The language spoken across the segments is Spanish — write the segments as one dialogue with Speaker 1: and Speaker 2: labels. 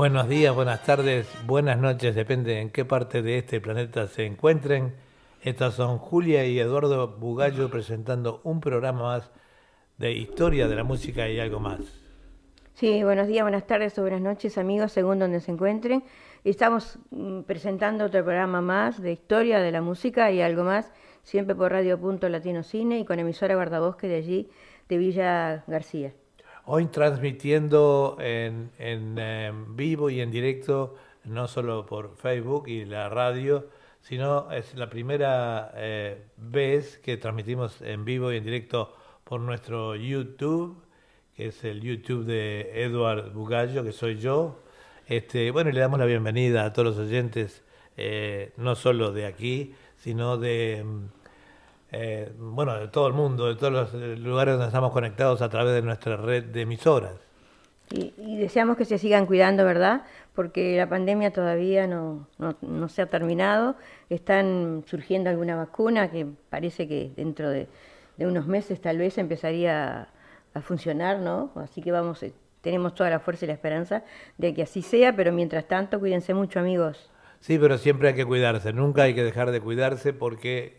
Speaker 1: Buenos días, buenas tardes, buenas noches, depende en qué parte de este planeta se encuentren. Estas son Julia y Eduardo Bugallo presentando un programa más de historia de la música y algo más.
Speaker 2: Sí, buenos días, buenas tardes o buenas noches amigos, según donde se encuentren. Estamos mm, presentando otro programa más de historia de la música y algo más, siempre por Radio Punto Latino Cine y con emisora Guardabosque de allí, de Villa García.
Speaker 1: Hoy transmitiendo en, em, vivo y en directo, no solo por Facebook y la radio, sino es la primera eh, vez que transmitimos en vivo y en directo por nuestro YouTube, que es el YouTube de Eduard Bugallo, que soy yo. Este, bueno, le damos la bienvenida a todos los oyentes, eh, no solo de aquí, sino de em, eh, bueno, de todo el mundo, de todos los eh, lugares donde estamos conectados a través de nuestra red de emisoras.
Speaker 2: Y, deseamos que se sigan cuidando, ¿verdad? Porque la pandemia todavía no, no, se ha terminado. Están surgiendo alguna vacuna que parece que dentro de, unos meses tal vez empezaría a, funcionar, ¿no? Así que vamos, eh, tenemos toda la fuerza y la esperanza de que así sea, pero mientras tanto, cuídense mucho, amigos.
Speaker 1: Sí, pero siempre hay que cuidarse, nunca hay que dejar de cuidarse porque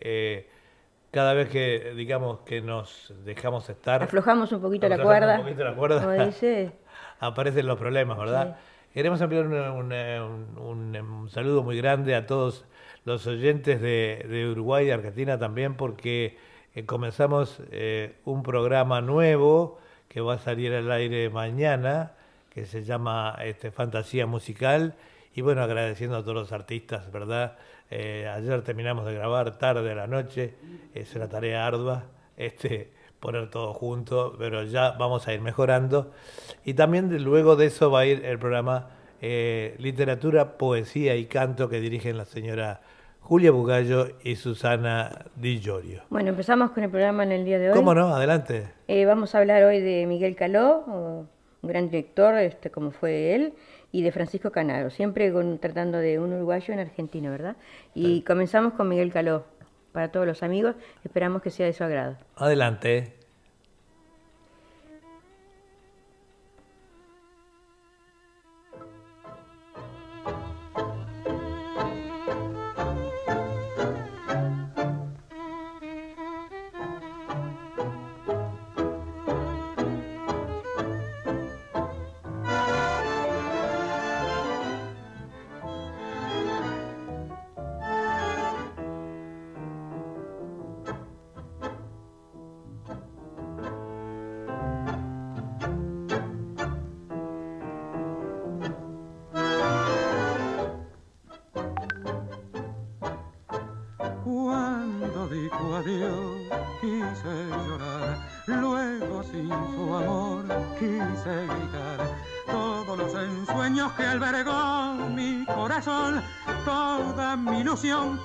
Speaker 1: cada vez que digamos que nos dejamos estar
Speaker 2: aflojamos un poquito la cuerda,
Speaker 1: un poquito la cuerda. Dice. aparecen los problemas verdad queremos enviar un, saludo muy grande a todos los oyentes de, Uruguay y Argentina también porque eh, comenzamos eh, un programa nuevo que va a salir al aire mañana que se llama este, Fantasía Musical. Y bueno agradeciendo a todos los artistas verdad eh, ayer terminamos de grabar tarde a la noche, es una tarea ardua, este, poner todo junto, pero ya vamos a ir mejorando. Y también luego de eso va a ir el programa eh, Literatura, Poesía y Canto que dirigen la señora Julia Bugallo y Susana Di Giorgio.
Speaker 2: Bueno, empezamos con el programa en el día de hoy.
Speaker 1: ¿Cómo no? Adelante.
Speaker 2: Eh, vamos a hablar hoy de Miguel Caló, un gran director, este, como fue él, y de Francisco Canaro, siempre tratando de un uruguayo en Argentina, ¿verdad? Y comenzamos con Miguel Caló. Para todos los amigos, esperamos que sea de su agrado.
Speaker 1: Adelante.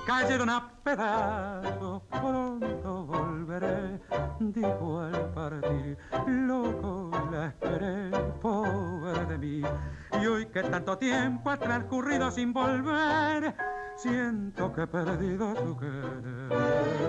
Speaker 3: Cayeron a pedazos. Pronto volveré, dijo al partir. Loco la esperé, pobre de mí. Y hoy que tanto tiempo ha transcurrido sin volver, siento que he perdido su querer.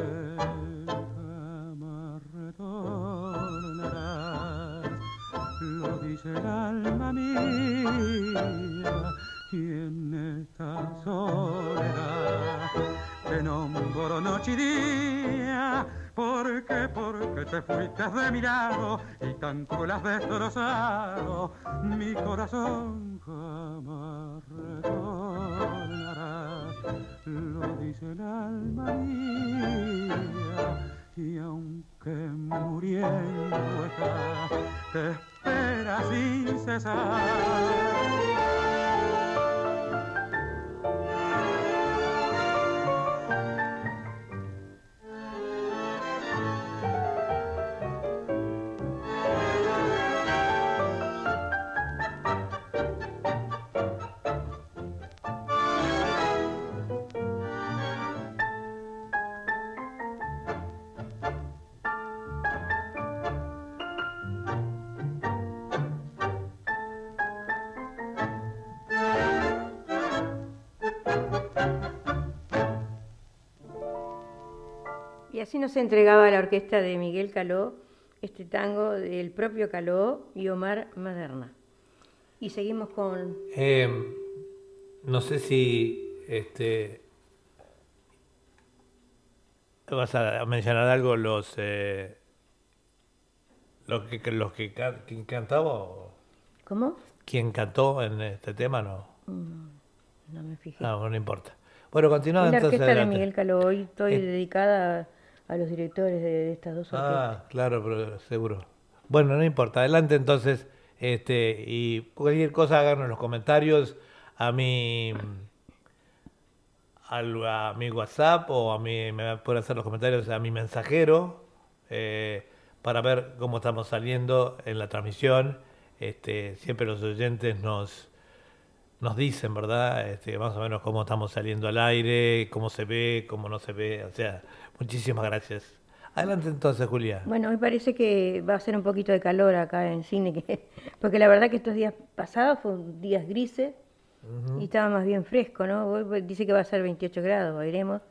Speaker 3: De mi lado y tanto las has destrozado mi corazón jamás retornará. Lo dice el alma mía y aunque muriendo está te espera sin cesar
Speaker 2: así nos entregaba la orquesta de Miguel Caló este tango del propio Caló y Omar Maderna. Y seguimos con...
Speaker 1: Em, no sé si este, vas a mencionar algo los eh, los que los que ¿quién cantaba
Speaker 2: ¿Cómo?
Speaker 1: ¿Quién cantó en este tema no?
Speaker 2: Mm, no me fijé.
Speaker 1: No, no importa. Bueno, continuamos
Speaker 2: entonces. La orquesta de Miguel Caló. Hoy estoy eh. dedicada a los directores de, estas dos orquestas. Ah,
Speaker 1: claro, pero seguro. Bueno, no importa. Adelante entonces. Este, y cualquier cosa háganos los comentarios a mi a, mi WhatsApp o a mi me pueden hacer los comentarios a mi mensajero eh, para ver cómo estamos saliendo en la transmisión. Este, siempre los oyentes nos nos dicen, ¿verdad? Este, más o menos cómo estamos saliendo al aire, cómo se ve, cómo no se ve. O sea, muchísimas gracias. Adelante entonces, Julia.
Speaker 2: Bueno, me parece que va a ser un poquito de calor acá en cine, porque la verdad que estos días pasados fueron días grises y estaba más bien fresco, ¿no? Dice que va a ser 28 grados, veremos.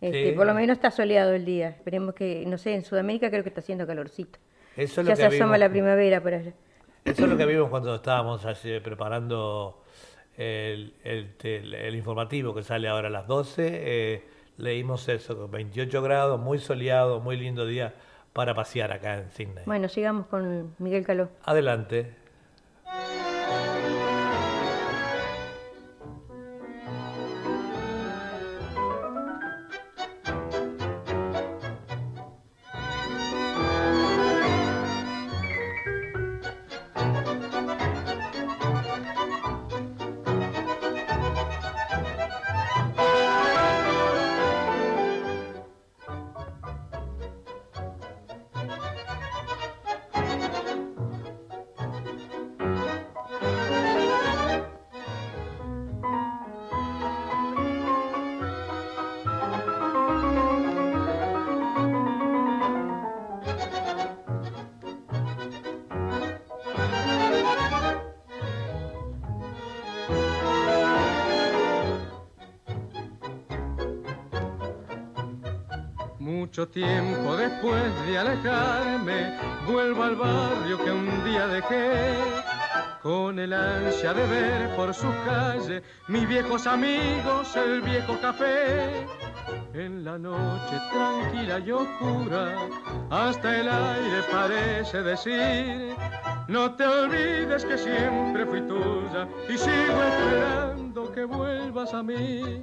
Speaker 2: Este, Por lo menos está soleado el día. Esperemos que, no sé, en Sudamérica creo que está haciendo calorcito.
Speaker 1: Eso
Speaker 2: ya se asoma la primavera por allá.
Speaker 1: Eso es lo que vimos cuando estábamos preparando el, el, informativo que sale ahora a las 12 leímos eso, con 28 grados, muy soleado, muy lindo día para pasear acá en Sydney.
Speaker 2: Bueno, sigamos con Miguel Caló.
Speaker 1: Adelante.
Speaker 4: De ver por su calle mis viejos amigos, el viejo café. En la noche tranquila y oscura, hasta el aire parece decir, no te olvides que siempre fui tuya y sigo esperando que vuelvas a mí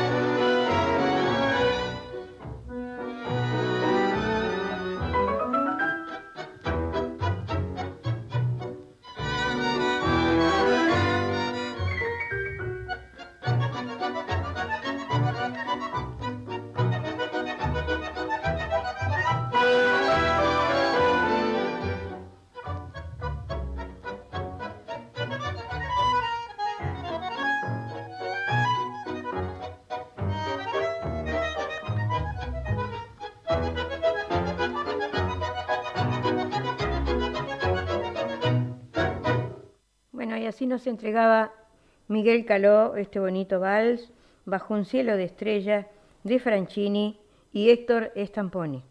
Speaker 2: Nos entregaba Miguel Caló este bonito vals bajo un cielo de estrella de Franchini y Héctor Estamponi.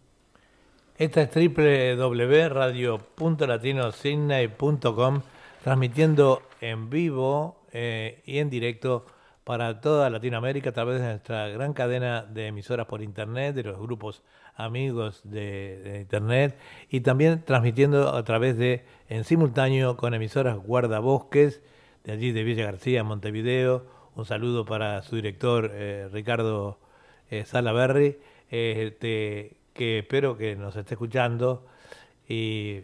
Speaker 1: Esta es www.radio.latinosidney.com transmitiendo en vivo eh, y en directo para toda Latinoamérica a través de nuestra gran cadena de emisoras por internet, de los grupos amigos de, internet y también transmitiendo a través de, en simultáneo con emisoras guardabosques, de allí de Villa García, Montevideo. Un saludo para su director eh, Ricardo eh, Salaberry, este, que espero que nos esté escuchando y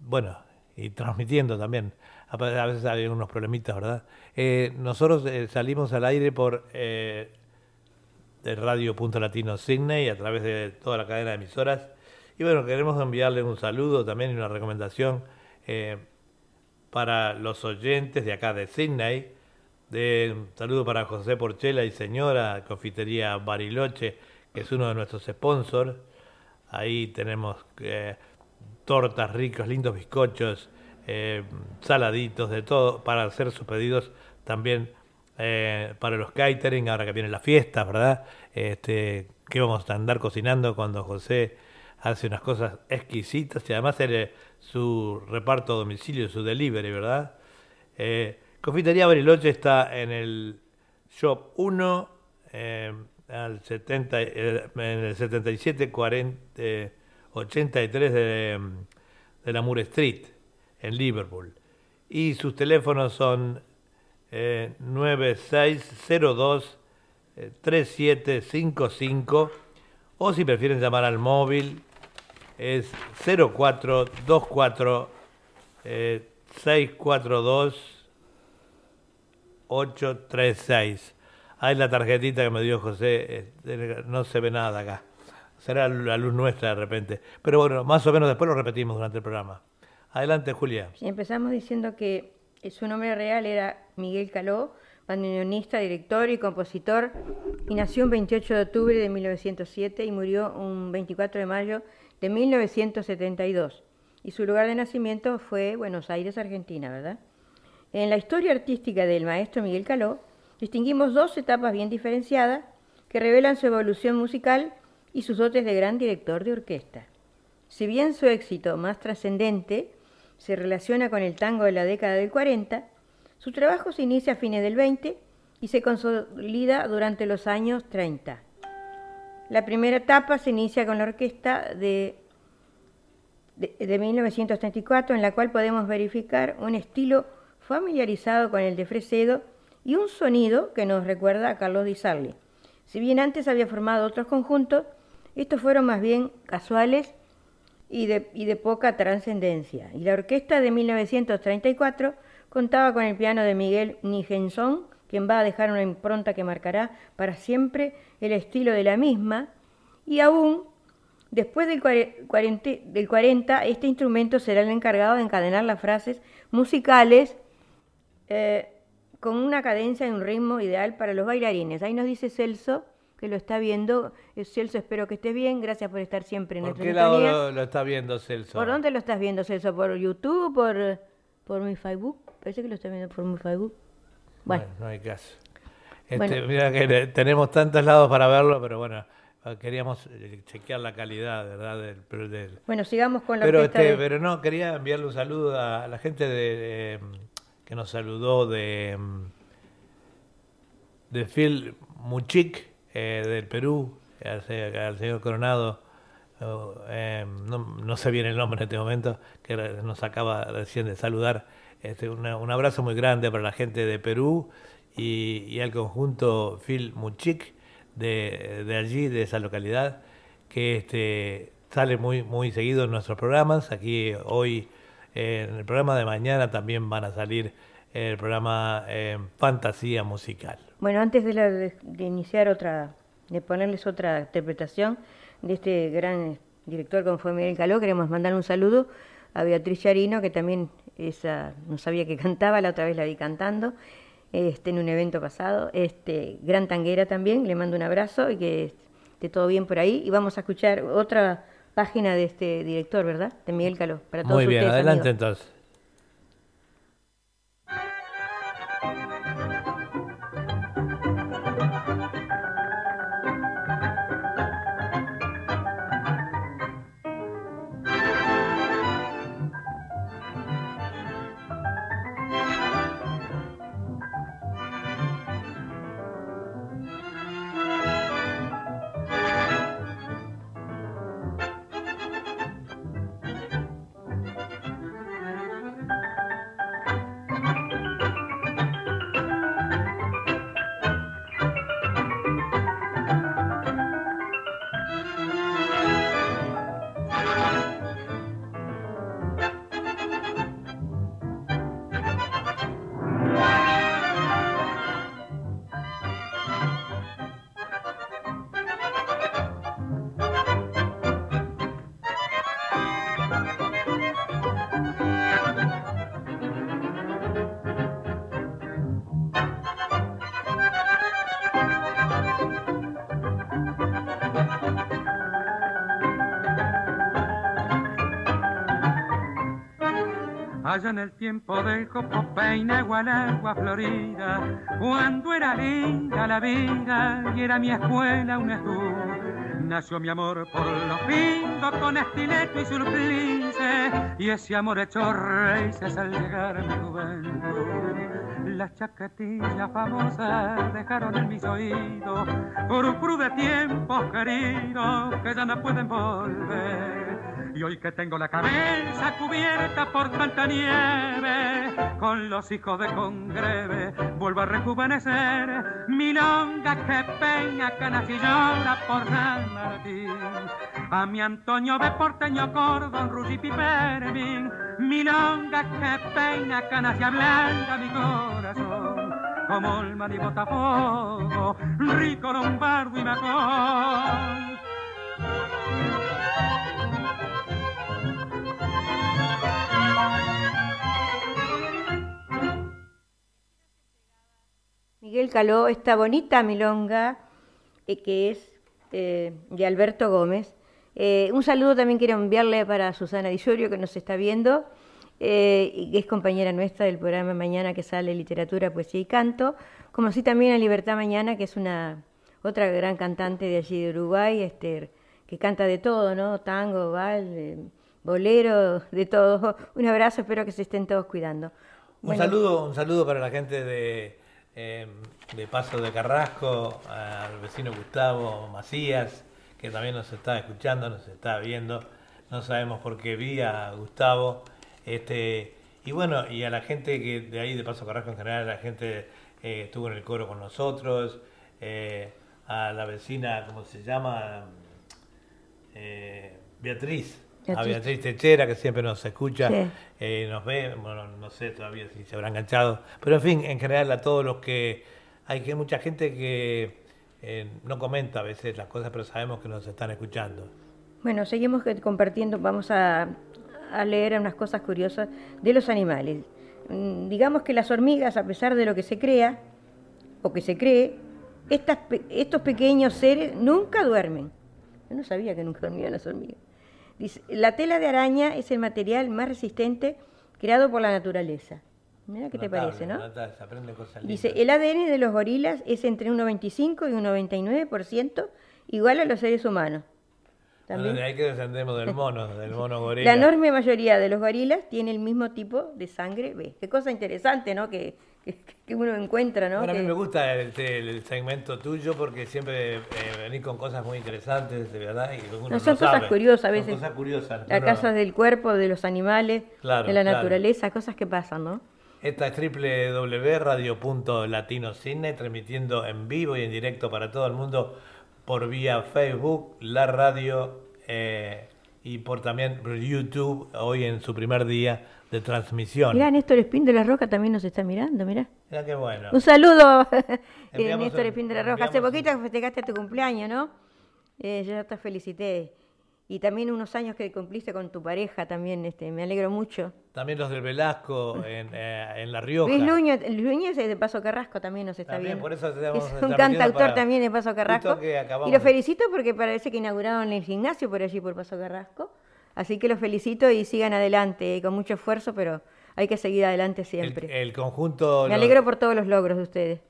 Speaker 1: bueno, y transmitiendo también. A veces hay unos problemitas, ¿verdad? Eh, nosotros salimos al aire por Radio Punto Latino Sydney a través de toda la cadena de emisoras. Y bueno, queremos enviarle un saludo también y una recomendación eh, para los oyentes de acá de Sydney, De, un saludo para José Porchela y señora, Confitería Bariloche, que es uno de nuestros sponsors. Ahí tenemos eh, tortas ricas, lindos bizcochos, eh, saladitos, de todo, para hacer sus pedidos también eh, para los catering, ahora que vienen las fiestas, ¿verdad? Este, que vamos a andar cocinando cuando José hace unas cosas exquisitas y además el, su reparto a domicilio, su delivery, ¿verdad? Eh, Confitería Bariloche está en el Shop 1, eh, al 70, eh, en el 77 40, 83 de, de la Moore Street, en Liverpool. Y sus teléfonos son 9602 3755 o si prefieren llamar al móvil es 0424 642 836. Ahí la tarjetita que me dio José, eh, no se ve nada acá. Será la luz nuestra de repente. Pero bueno, más o menos después lo repetimos durante el programa. Adelante, Julia.
Speaker 2: Empezamos diciendo que su nombre real era Miguel Caló, bandoneonista, director y compositor, y nació un 28 de octubre de 1907 y murió un 24 de mayo 1972. Y su lugar de nacimiento fue Buenos Aires, Argentina, ¿verdad? En la historia artística del maestro Miguel Caló, distinguimos dos etapas bien diferenciadas que revelan su evolución musical y sus dotes de gran director de orquesta. Si bien su éxito más trascendente se relaciona con el tango de la década del 40, su trabajo se inicia a fines del 20 y se consolida durante los años 30. La primera etapa se inicia con la orquesta de, de, de 1934, en la cual podemos verificar un estilo familiarizado con el de Fresedo y un sonido que nos recuerda a Carlos Di Sarli. Si bien antes había formado otros conjuntos, estos fueron más bien casuales y de, y de poca trascendencia. Y la orquesta de 1934 contaba con el piano de Miguel Nijenson, quien va a dejar una impronta que marcará para siempre el estilo de la misma, y aún después del 40, del 40 este instrumento será el encargado de encadenar las frases musicales eh, con una cadencia y un ritmo ideal para los bailarines. Ahí nos dice Celso, que lo está viendo. Eh, Celso, espero que estés bien. Gracias por estar siempre en
Speaker 1: ¿Por qué lado lo, está viendo Celso?
Speaker 2: ¿Por dónde lo estás viendo, Celso? ¿Por YouTube? ¿Por, por mi Facebook? Parece que lo está viendo por mi Facebook.
Speaker 1: Bueno, no hay caso. Este, Mira que tenemos tantos lados para verlo, pero bueno, queríamos eh, chequear la calidad, ¿verdad? Del,
Speaker 2: Bueno, sigamos con la
Speaker 1: pero, este, pero no, quería enviarle un saludo a la gente de que nos saludó de, de Phil Muchik eh, del Perú, al, señor Coronado, eh, no, sé bien el nombre en este momento, que nos acaba recién de saludar. Este, un abrazo muy grande para la gente de Perú y, al conjunto Phil Muchik de, de, allí, de esa localidad, que este, sale muy, muy seguido en nuestros programas. Aquí hoy en el programa de mañana también van a salir el programa eh, Fantasía Musical.
Speaker 2: Bueno, antes de, iniciar otra, de ponerles otra interpretación de este gran director como fue Miguel Caló, queremos mandar un saludo a Beatriz Yarino, que también esa, no sabía que cantaba, la otra vez la vi cantando este, en un evento pasado. Este, gran tanguera también, le mando un abrazo y que esté todo bien por ahí. Y vamos a escuchar otra página de este director, ¿verdad? De Miguel Caló.
Speaker 1: Para todos Muy bien, adelante entonces.
Speaker 3: Allá en el tiempo del copo peina agua florida, cuando era linda la vida y era mi escuela un estudio nació mi amor por los pintos con estileto y surplice, y ese amor hecho raíces al llegar a mi juventud. Las chaquetillas famosas dejaron en mis oídos por de tiempos queridos que ya no pueden volver. Y hoy que tengo la cabeza cubierta por tanta nieve, con los hijos de congreve, vuelvo a rejuvenecer. Mi longa que peña canas y llora por San Martín. A mi Antonio de Porteño Cordón, Rugi Pipermin. Mi longa que peña canas y ablanda mi corazón. Como el mar y botafogo, rico lombardo y macón.
Speaker 2: Miguel Caló esta bonita milonga eh, que es eh, de Alberto Gómez. Eh, un saludo también quiero enviarle para Susana Disorio que nos está viendo y que es compañera nuestra del programa Mañana que sale Literatura, Poesía y Canto, como así también a Libertad Mañana, que es una otra gran cantante de allí de Uruguay, este, que canta de todo, ¿no? Tango, bal, bolero, de todo. Un abrazo, espero que se estén todos cuidando.
Speaker 1: Un saludo, un saludo para la gente de eh, de Paso de Carrasco, al vecino Gustavo Macías, que también nos está escuchando, nos está viendo. No sabemos por qué vi a Gustavo. Este, y bueno, y a la gente que de ahí de Paso Carrasco en general, la gente eh, estuvo en el coro con nosotros, eh, a la vecina, ¿cómo se llama? Beatriz, a Beatriz Techera, que siempre nos escucha, eh, nos ve, bueno, no sé todavía si se habrá enganchado, pero en fin, en general a todos los que, hay que mucha gente que eh, no comenta a veces las cosas, pero sabemos que nos están escuchando.
Speaker 2: Bueno, seguimos compartiendo, vamos a, leer unas cosas curiosas de los animales. Mm, digamos que las hormigas, a pesar de lo que se crea, o que se cree, estas, estos pequeños seres nunca duermen. Yo no sabía que nunca dormían las hormigas la tela de araña es el material más resistente creado por la naturaleza. Mira qué te parece, ¿no? Dice, el ADN de los gorilas es entre un 95 y un 99% igual a los seres humanos.
Speaker 1: ¿También? ahí que descendemos del mono, del mono gorila.
Speaker 2: La enorme mayoría de los gorilas tiene el mismo tipo de sangre B. Qué cosa interesante, ¿no? Que que, uno encuentra, ¿no?
Speaker 1: Bueno, a mí me gusta el, segmento tuyo porque siempre eh, venís con cosas muy interesantes, de verdad. Y
Speaker 2: no, son cosas curiosas a veces. cosas curiosas. La casa del cuerpo, de los animales, de la naturaleza, cosas que pasan, ¿no?
Speaker 1: Esta es www.radio.latinocine, transmitiendo en vivo y en directo para todo el mundo por vía Facebook, la radio eh, y por también YouTube, hoy en su primer día de transmisión.
Speaker 2: Mirá, Néstor Espín de la Roca también nos está mirando, mirá.
Speaker 1: Mirá qué bueno.
Speaker 2: Un saludo, eh, Néstor Espín de la Roca. Hace poquito festejaste tu cumpleaños, ¿no? Eh, yo ya te felicité. Y también unos años que cumpliste con tu pareja también, este, me alegro mucho.
Speaker 1: También los del Velasco en, eh, La Rioja.
Speaker 2: Luis Luño, es de Paso Carrasco también nos está viendo. Por eso es un cantautor también de Paso Carrasco. Y lo felicito porque parece que inauguraron el gimnasio por allí, por Paso Carrasco. Así que los felicito y sigan adelante, con mucho esfuerzo, pero hay que seguir adelante siempre.
Speaker 1: El, conjunto...
Speaker 2: Me alegro por todos los logros de ustedes.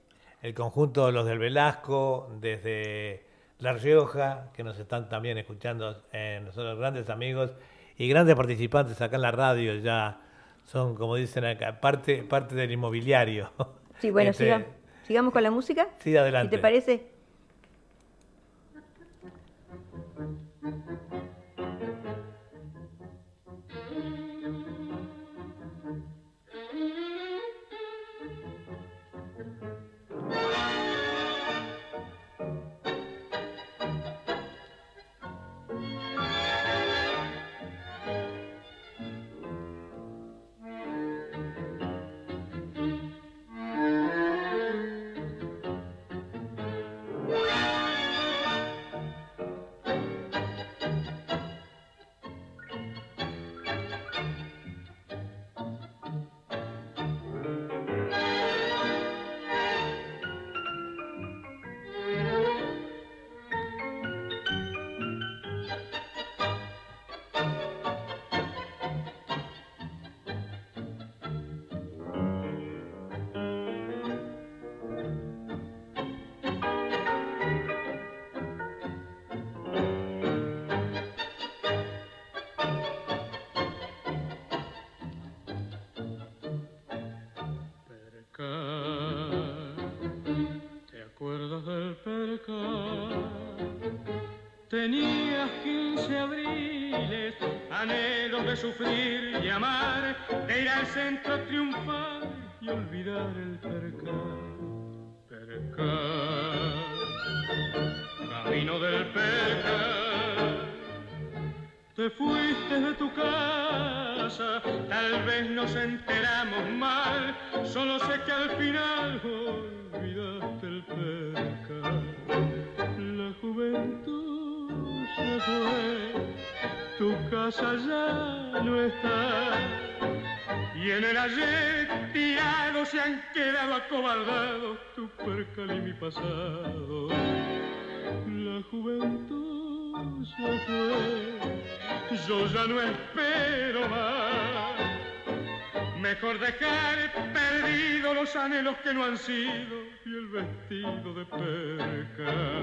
Speaker 1: El conjunto los del Velasco, desde La Rioja, que nos están también escuchando, eh, nosotros grandes amigos y grandes participantes acá en la radio, ya son, como dicen acá, parte, parte del inmobiliario.
Speaker 2: Sí, bueno, este, sigamos con la música.
Speaker 1: Sí, adelante.
Speaker 2: ¿Qué te parece?
Speaker 4: Tenías 15 abriles, anhelos de sufrir y amar, de ir al centro triunfar y olvidar el percal. Percal, camino del percal. Te fuiste de tu casa, tal vez nos enteramos mal, solo sé que al final casa ya no está. Y en el ayer tirado se han quedado acobardados tu percal y mi pasado. La juventud se fue, yo ya no espero más. Mejor dejar perdidos los anhelos que no han sido y el vestido de percal.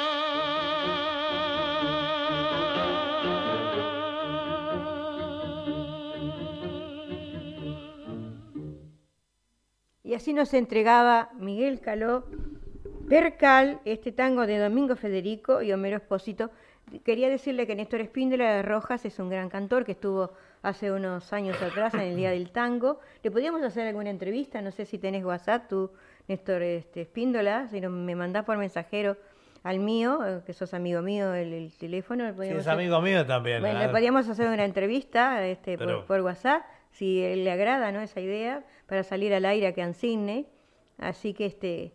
Speaker 2: Y así nos entregaba Miguel Caló, Percal, este tango de Domingo Federico y Homero Espósito. Quería decirle que Néstor Espíndola de Rojas es un gran cantor que estuvo hace unos años atrás en el Día del Tango. ¿Le podíamos hacer alguna entrevista? No sé si tenés WhatsApp, tú, Néstor este, Espíndola, si no, me mandás por mensajero al mío, eh, que sos amigo mío, el, teléfono.
Speaker 1: Sí, es amigo mío también.
Speaker 2: Bueno, le podíamos hacer una entrevista este, por, WhatsApp, si le agrada ¿no? esa idea para salir al aire aquí en Sydney. Así que este,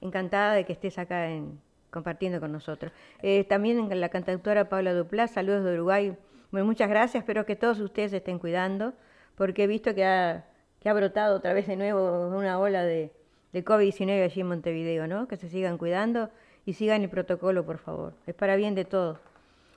Speaker 2: encantada de que estés acá en, compartiendo con nosotros. Eh, también la cantautora Paula Duplá, saludos de Uruguay. Bueno, muchas gracias, espero que todos ustedes se estén cuidando, porque he visto que ha, que ha brotado otra vez de nuevo una ola de, de COVID-19 allí en Montevideo, ¿no? Que se sigan cuidando y sigan el protocolo, por favor. Es para bien de todos.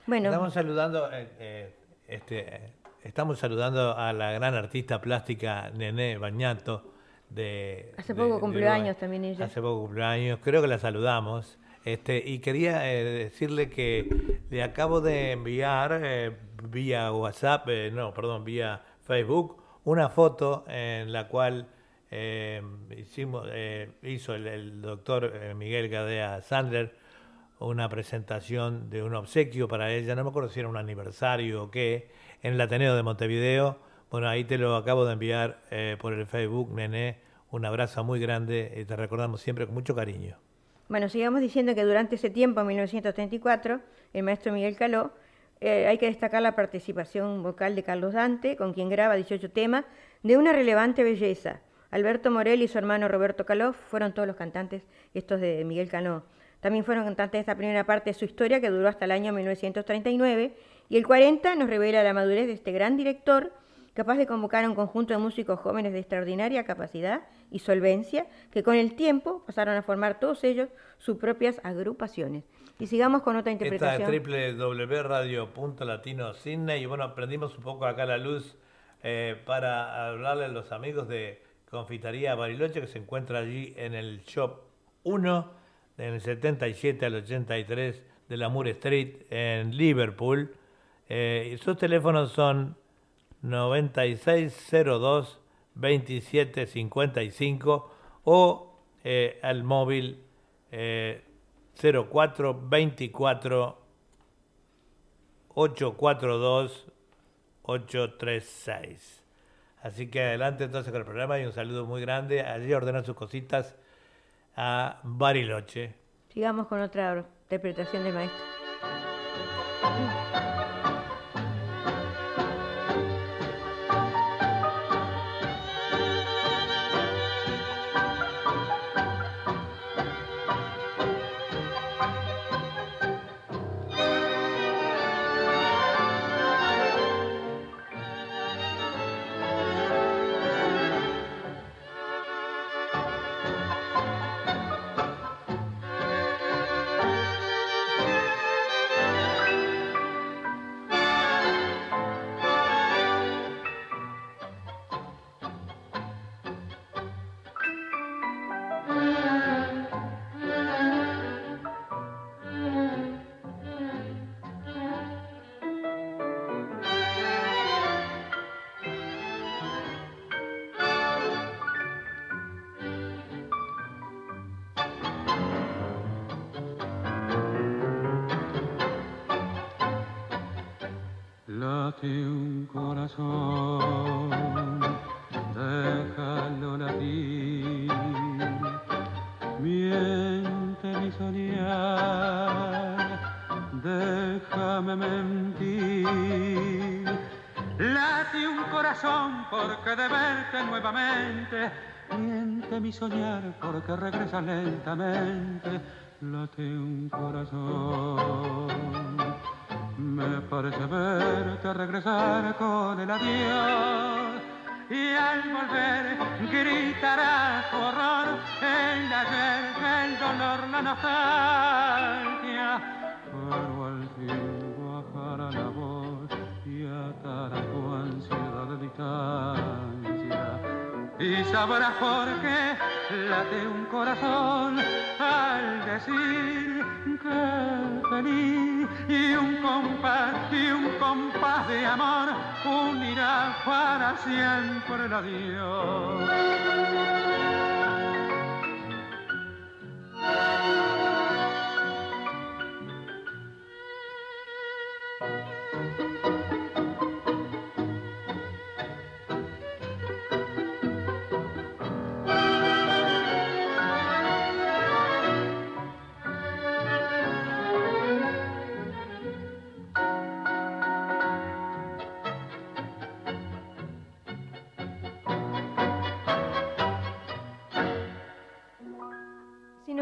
Speaker 1: Bueno. Estamos saludando, eh, eh, este, Estamos saludando a la gran artista plástica Nené Bañato. De,
Speaker 2: Hace poco cumplió años también ella.
Speaker 1: Hace poco cumplió años, creo que la saludamos. Este, y quería eh, decirle que le acabo de enviar eh, vía WhatsApp, eh, no, perdón, vía Facebook, una foto en la cual hicimos, hizo el, el doctor Miguel Gadea Sandler una presentación de un obsequio para ella, no me acuerdo si era un aniversario o qué, en el Ateneo de Montevideo. Bueno, ahí te lo acabo de enviar eh, por el Facebook, Nené. Un abrazo muy grande y te recordamos siempre con mucho cariño.
Speaker 2: Bueno, sigamos diciendo que durante ese tiempo, en 1934, el maestro Miguel Caló, eh, hay que destacar la participación vocal de Carlos Dante, con quien graba 18 temas de una relevante belleza. Alberto Morel y su hermano Roberto Caló fueron todos los cantantes estos de Miguel Caló. También fueron cantantes de esta primera parte de su historia que duró hasta el año 1939 y el 40 nos revela la madurez de este gran director, capaz de convocar a un conjunto de músicos jóvenes de extraordinaria capacidad y solvencia, que con el tiempo pasaron a formar todos ellos sus propias agrupaciones. Y sigamos con otra interpretación.
Speaker 1: Esta es www.radio.latino y bueno, aprendimos un poco acá la luz eh, para hablarle a los amigos de Confitería Bariloche que se encuentra allí en el Shop 1, en el 77 al 83 de la Moore Street en Liverpool. Eh, sus teléfonos son 9602 2755 o eh, al móvil eh, 0424 842 836. Así que adelante entonces con el programa y un saludo muy grande. Allí ordenan sus cositas a Bariloche.
Speaker 2: Sigamos con otra interpretación del maestro.
Speaker 3: Mi soñar, déjame mentir. Late un corazón porque de verte nuevamente, miente mi soñar porque regresa lentamente, late un corazón. Me parece verte regresar con el adiós y al volver gritará horror el ayer, el dolor, la nostalgia. Pero al fin bajará la voz y atará tu ansiedad de distancia. Y sabrás por qué late un corazón al decir que feliz y un compás y un compás de amor unirá para siempre el adiós.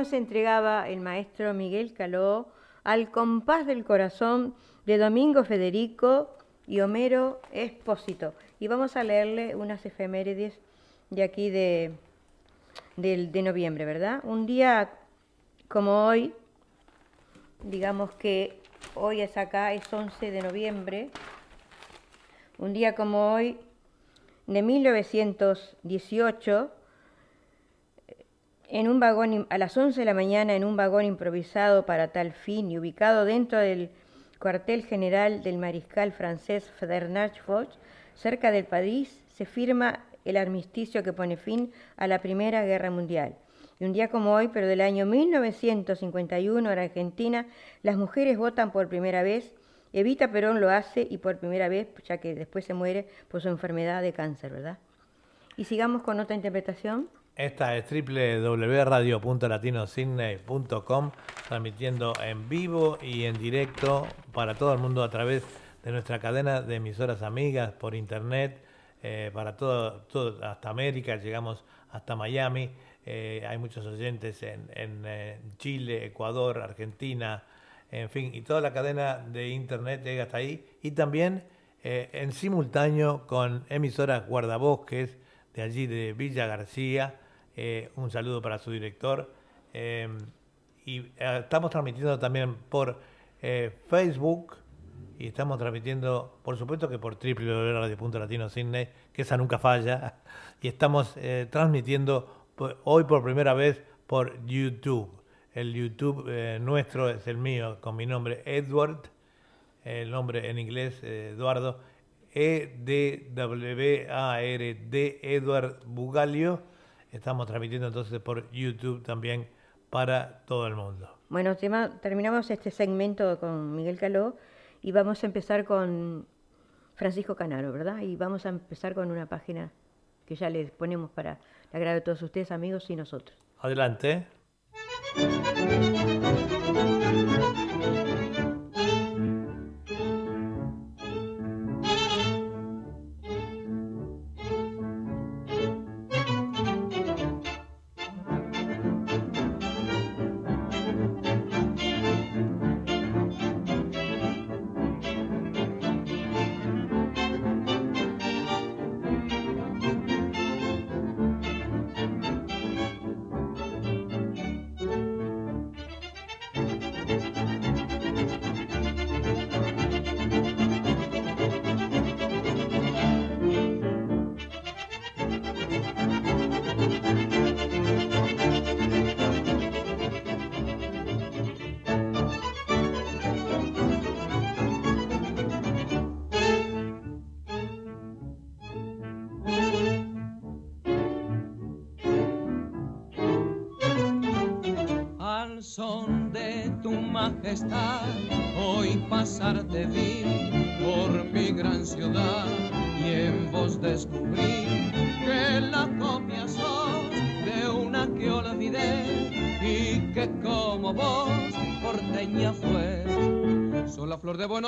Speaker 2: Se entregaba el maestro Miguel Caló al compás del corazón de Domingo Federico y Homero Espósito. Y vamos a leerle unas efemérides de aquí de, de noviembre, ¿verdad? Un día como hoy, digamos que hoy es acá, es 11 de noviembre, un día como hoy, de 1918, en un vagón a las 11 de la mañana en un vagón improvisado para tal fin y ubicado dentro del cuartel general del mariscal francés Ferdinand Foch, cerca del París, se firma el armisticio que pone fin a la Primera Guerra Mundial. Y un día como hoy, pero del año 1951 en Argentina, las mujeres votan por primera vez. Evita Perón lo hace y por primera vez, ya que después se muere por su enfermedad de cáncer, ¿verdad? Y sigamos con otra interpretación.
Speaker 1: Esta es www.radio.latinosidney.com, transmitiendo en vivo y en directo para todo el mundo a través de nuestra cadena de emisoras amigas por internet, eh, para todo, todo, hasta América, llegamos hasta Miami. Eh, hay muchos oyentes en, en eh, Chile, Ecuador, Argentina, en fin, y toda la cadena de internet llega hasta ahí. Y también en simultáneo con emisoras guardabosques de allí de Villa García eh, un saludo para su director. Eh, y eh, estamos transmitiendo también por Facebook y estamos transmitiendo, por supuesto que por www.radio.latino.sydney, que esa nunca falla. Y estamos transmitiendo hoy por primera vez por YouTube. El YouTube nuestro es el mío, con mi nombre Edward, el nombre en inglés Eduardo, E-D-W-A-R-D, Edward Bugalio Estamos transmitiendo entonces por YouTube también para todo el mundo.
Speaker 2: Bueno, terminamos este segmento con Miguel Caló y vamos a empezar con Francisco Canaro, ¿verdad? Y vamos a empezar con una página que ya les ponemos para el agrado de todos ustedes, amigos y nosotros.
Speaker 1: Adelante.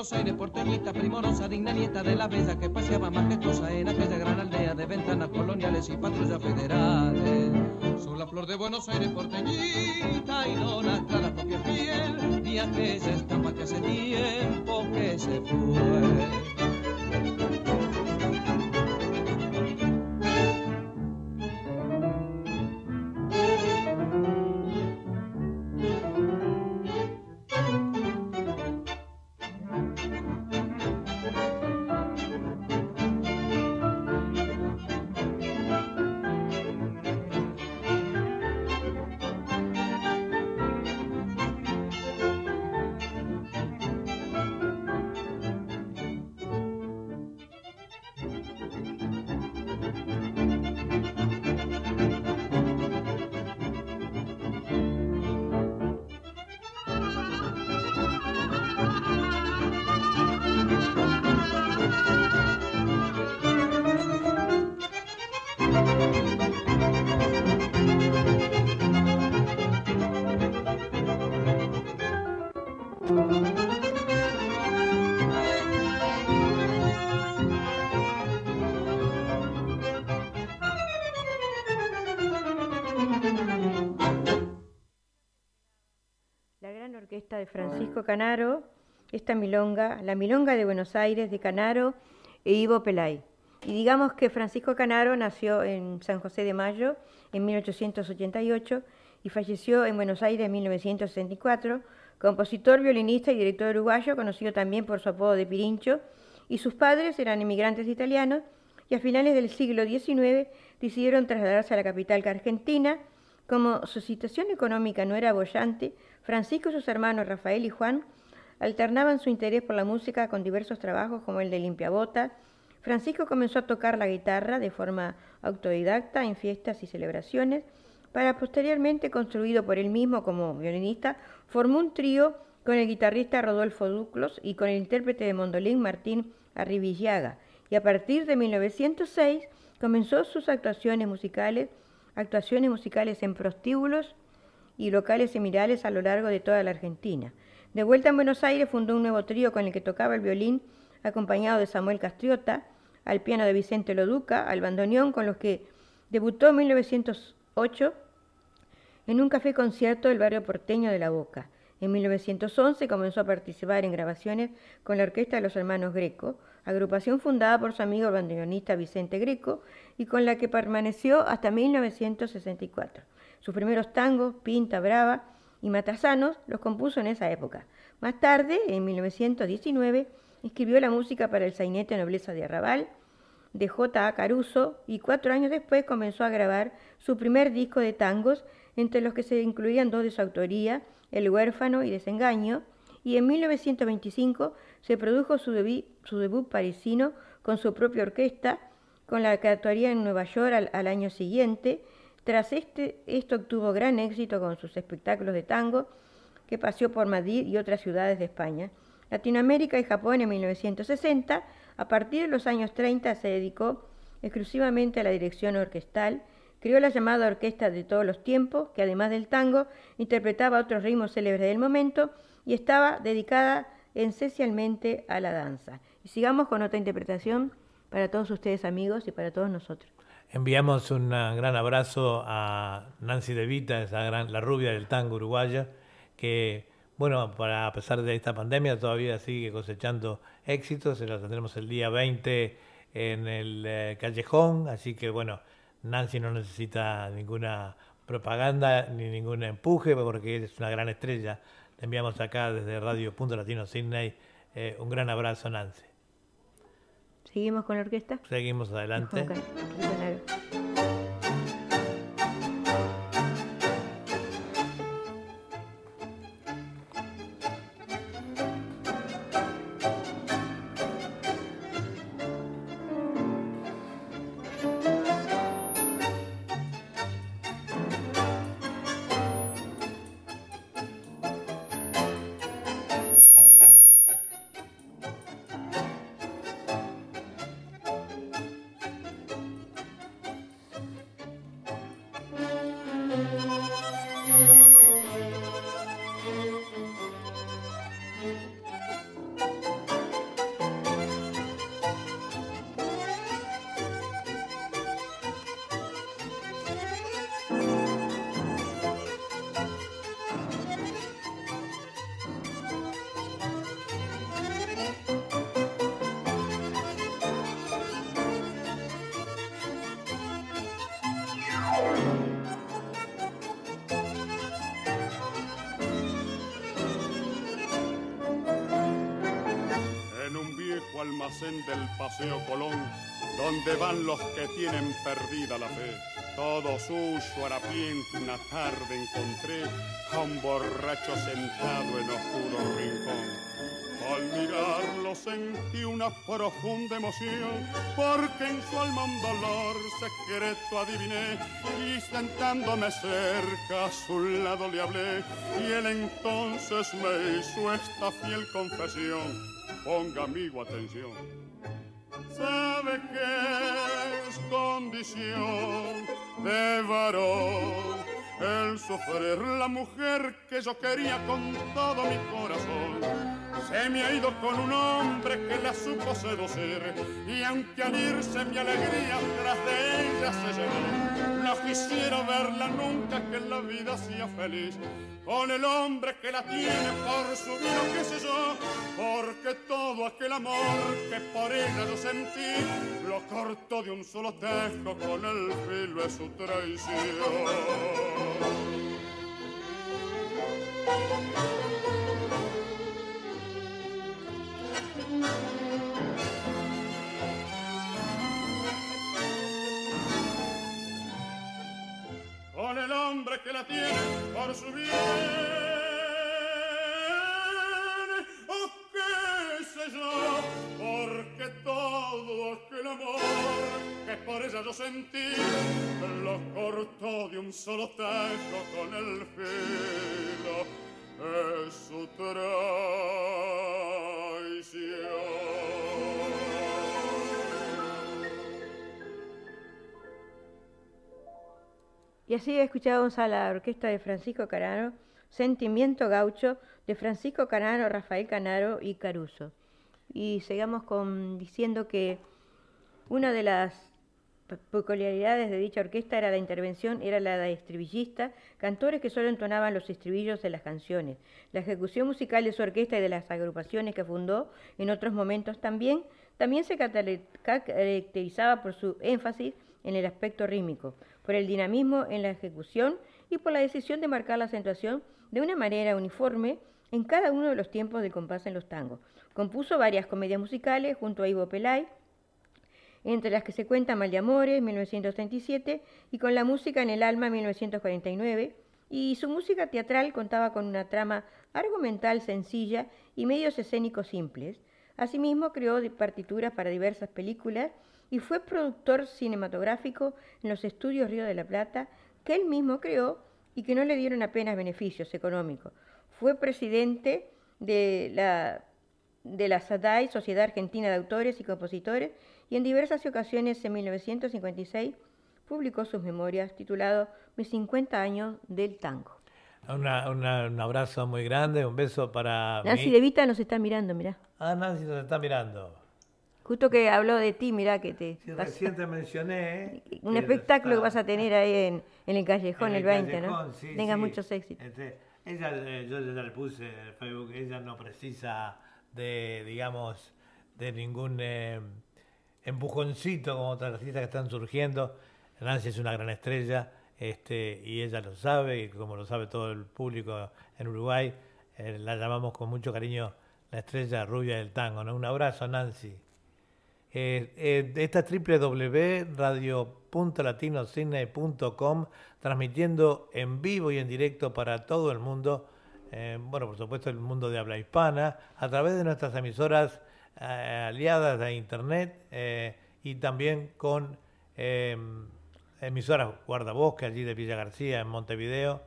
Speaker 5: Buenos Aires, porteñita, primorosa, digna nieta de la bella que paseaba majestuosa en aquella gran aldea de ventanas coloniales y patrullas federales. Soy la flor de Buenos Aires, porteñita, y la copia fiel de aquella
Speaker 2: Francisco Canaro, esta milonga, la milonga de Buenos Aires de Canaro e Ivo Pelay. Y digamos que Francisco Canaro nació en San José de Mayo en 1888 y falleció en Buenos Aires en 1964, compositor, violinista y director uruguayo, conocido también por su apodo de Pirincho, y sus padres eran inmigrantes italianos y a finales del siglo XIX decidieron trasladarse a la capital argentina. Como su situación económica no era bollante, Francisco y sus hermanos Rafael y Juan alternaban su interés por la música con diversos trabajos como el de limpiabota. Francisco comenzó a tocar la guitarra de forma autodidacta en fiestas y celebraciones, para posteriormente, construido por él mismo como violinista, formó un trío con el guitarrista Rodolfo Duclos y con el intérprete de mondolín Martín Arribillaga. Y a partir de 1906 comenzó sus actuaciones musicales, actuaciones musicales en prostíbulos, y locales similares a lo largo de toda la Argentina. De vuelta en Buenos Aires fundó un nuevo trío con el que tocaba el violín, acompañado de Samuel Castriota, al piano de Vicente Loduca, al bandoneón, con los que debutó en 1908 en un café concierto del barrio porteño de La Boca. En 1911 comenzó a participar en grabaciones con la Orquesta de los Hermanos Greco, agrupación fundada por su amigo bandoneonista Vicente Greco y con la que permaneció hasta 1964. Sus primeros tangos, Pinta Brava y Matasanos, los compuso en esa época. Más tarde, en 1919, escribió la música para el sainete Nobleza de Arrabal de J. Caruso y cuatro años después comenzó a grabar su primer disco de tangos, entre los que se incluían dos de su autoría, El huérfano y Desengaño, y en 1925 se produjo su, debut parisino con su propia orquesta, con la que actuaría en Nueva York al año siguiente, tras este, esto obtuvo gran éxito con sus espectáculos de tango, que paseó por Madrid y otras ciudades de España. Latinoamérica y Japón en 1960, a partir de los años 30 se dedicó exclusivamente a la dirección orquestal, creó la llamada Orquesta de todos los tiempos, que además del tango interpretaba otros ritmos célebres del momento y estaba dedicada esencialmente a la danza. Y sigamos con otra interpretación para todos ustedes amigos y para todos nosotros.
Speaker 1: Enviamos un gran abrazo a Nancy De Vita, esa gran, la rubia del tango uruguaya, que, bueno, para, a pesar de esta pandemia todavía sigue cosechando éxitos. Se la tendremos el día 20 en el eh, Callejón, así que, bueno, Nancy no necesita ninguna propaganda ni ningún empuje porque es una gran estrella. Le enviamos acá desde Radio Punto Latino Sydney eh, un gran abrazo, Nancy.
Speaker 2: ¿Seguimos con la orquesta?
Speaker 1: Seguimos adelante.
Speaker 6: Del Paseo Colón, donde van los que tienen perdida la fe. Todo suyo, harapiento, una tarde encontré a un borracho sentado en oscuro rincón. Al mirarlo sentí una profunda emoción, porque en su alma un dolor secreto adiviné, y sentándome cerca a su lado le hablé, y él entonces me hizo esta fiel confesión. Ponga amigo atención. Sabe que es condición de varón el sufrir la mujer que yo quería con todo mi corazón. Se me ha ido con un hombre que la supo seducir y aunque al irse mi alegría tras de ella se llevó, no quisiera verla nunca que en la vida sea feliz con el hombre que la tiene por su vida, qué sé yo, porque todo aquel amor que por ella yo sentí lo cortó de un solo tejo con el filo de su traición. Con el hombre que la tiene por su bien, o qué sé yo, porque todo aquel amor que por ella yo sentí, lo cortó de un solo tajo con el filo de su traición.
Speaker 2: Y así escuchábamos a la orquesta de Francisco Canaro, Sentimiento Gaucho, de Francisco Canaro, Rafael Canaro y Caruso. Y sigamos con, diciendo que una de las peculiaridades de dicha orquesta era la intervención, era la de estribillista, cantores que solo entonaban los estribillos de las canciones. La ejecución musical de su orquesta y de las agrupaciones que fundó en otros momentos también, también se caracterizaba por su énfasis en el aspecto rítmico por el dinamismo en la ejecución y por la decisión de marcar la acentuación de una manera uniforme en cada uno de los tiempos del compás en los tangos. Compuso varias comedias musicales junto a Ivo Pelay, entre las que se cuenta Mal de Amores, 1937, y con la música en el alma, 1949, y su música teatral contaba con una trama argumental sencilla y medios escénicos simples. Asimismo, creó partituras para diversas películas y fue productor cinematográfico en los estudios Río de la Plata, que él mismo creó y que no le dieron apenas beneficios económicos. Fue presidente de la, de la SADAI, Sociedad Argentina de Autores y Compositores, y en diversas ocasiones en 1956 publicó sus memorias titulado Mis 50 años del tango.
Speaker 1: un abrazo muy grande, un beso para...
Speaker 2: Nancy De Vita nos está mirando, mirá.
Speaker 1: Ah, Nancy nos está mirando.
Speaker 2: Justo que habló de ti, mira que te...
Speaker 1: Sí, recién te mencioné.
Speaker 2: Un espectáculo que vas a tener ahí en, el Callejón el, 20, ¿no? Sí, Tenga muchos éxitos.
Speaker 1: Este, ella, eh, yo ya le puse en Facebook, ella no precisa de, digamos, de ningún eh, empujoncito como otras artistas que están surgiendo. Nancy es una gran estrella este, y ella lo sabe, y como lo sabe todo el público en Uruguay, eh, la llamamos con mucho cariño la estrella rubia del tango. ¿no? Un abrazo, Nancy. Eh, eh, esta es www.radio.latinocine.com, transmitiendo en vivo y en directo para todo el mundo, eh, bueno, por supuesto el mundo de habla hispana, a través de nuestras emisoras aliadas de Internet y también con emisoras Guardabosque, allí de Villa García, en Montevideo.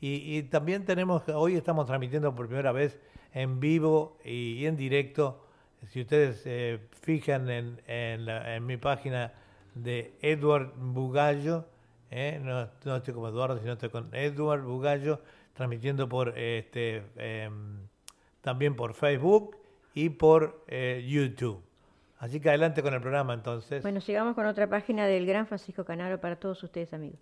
Speaker 1: Y, también tenemos, hoy estamos transmitiendo por primera vez en vivo y en directo si ustedes eh, fijan en, mi página de Edward Bugallo, eh, no, estoy como Eduardo, sino estoy con Edward Bugallo, transmitiendo por este em, también por Facebook y por eh, YouTube. Así que adelante con el programa entonces.
Speaker 2: Bueno, sigamos con otra página del Gran Francisco Canaro para todos ustedes amigos.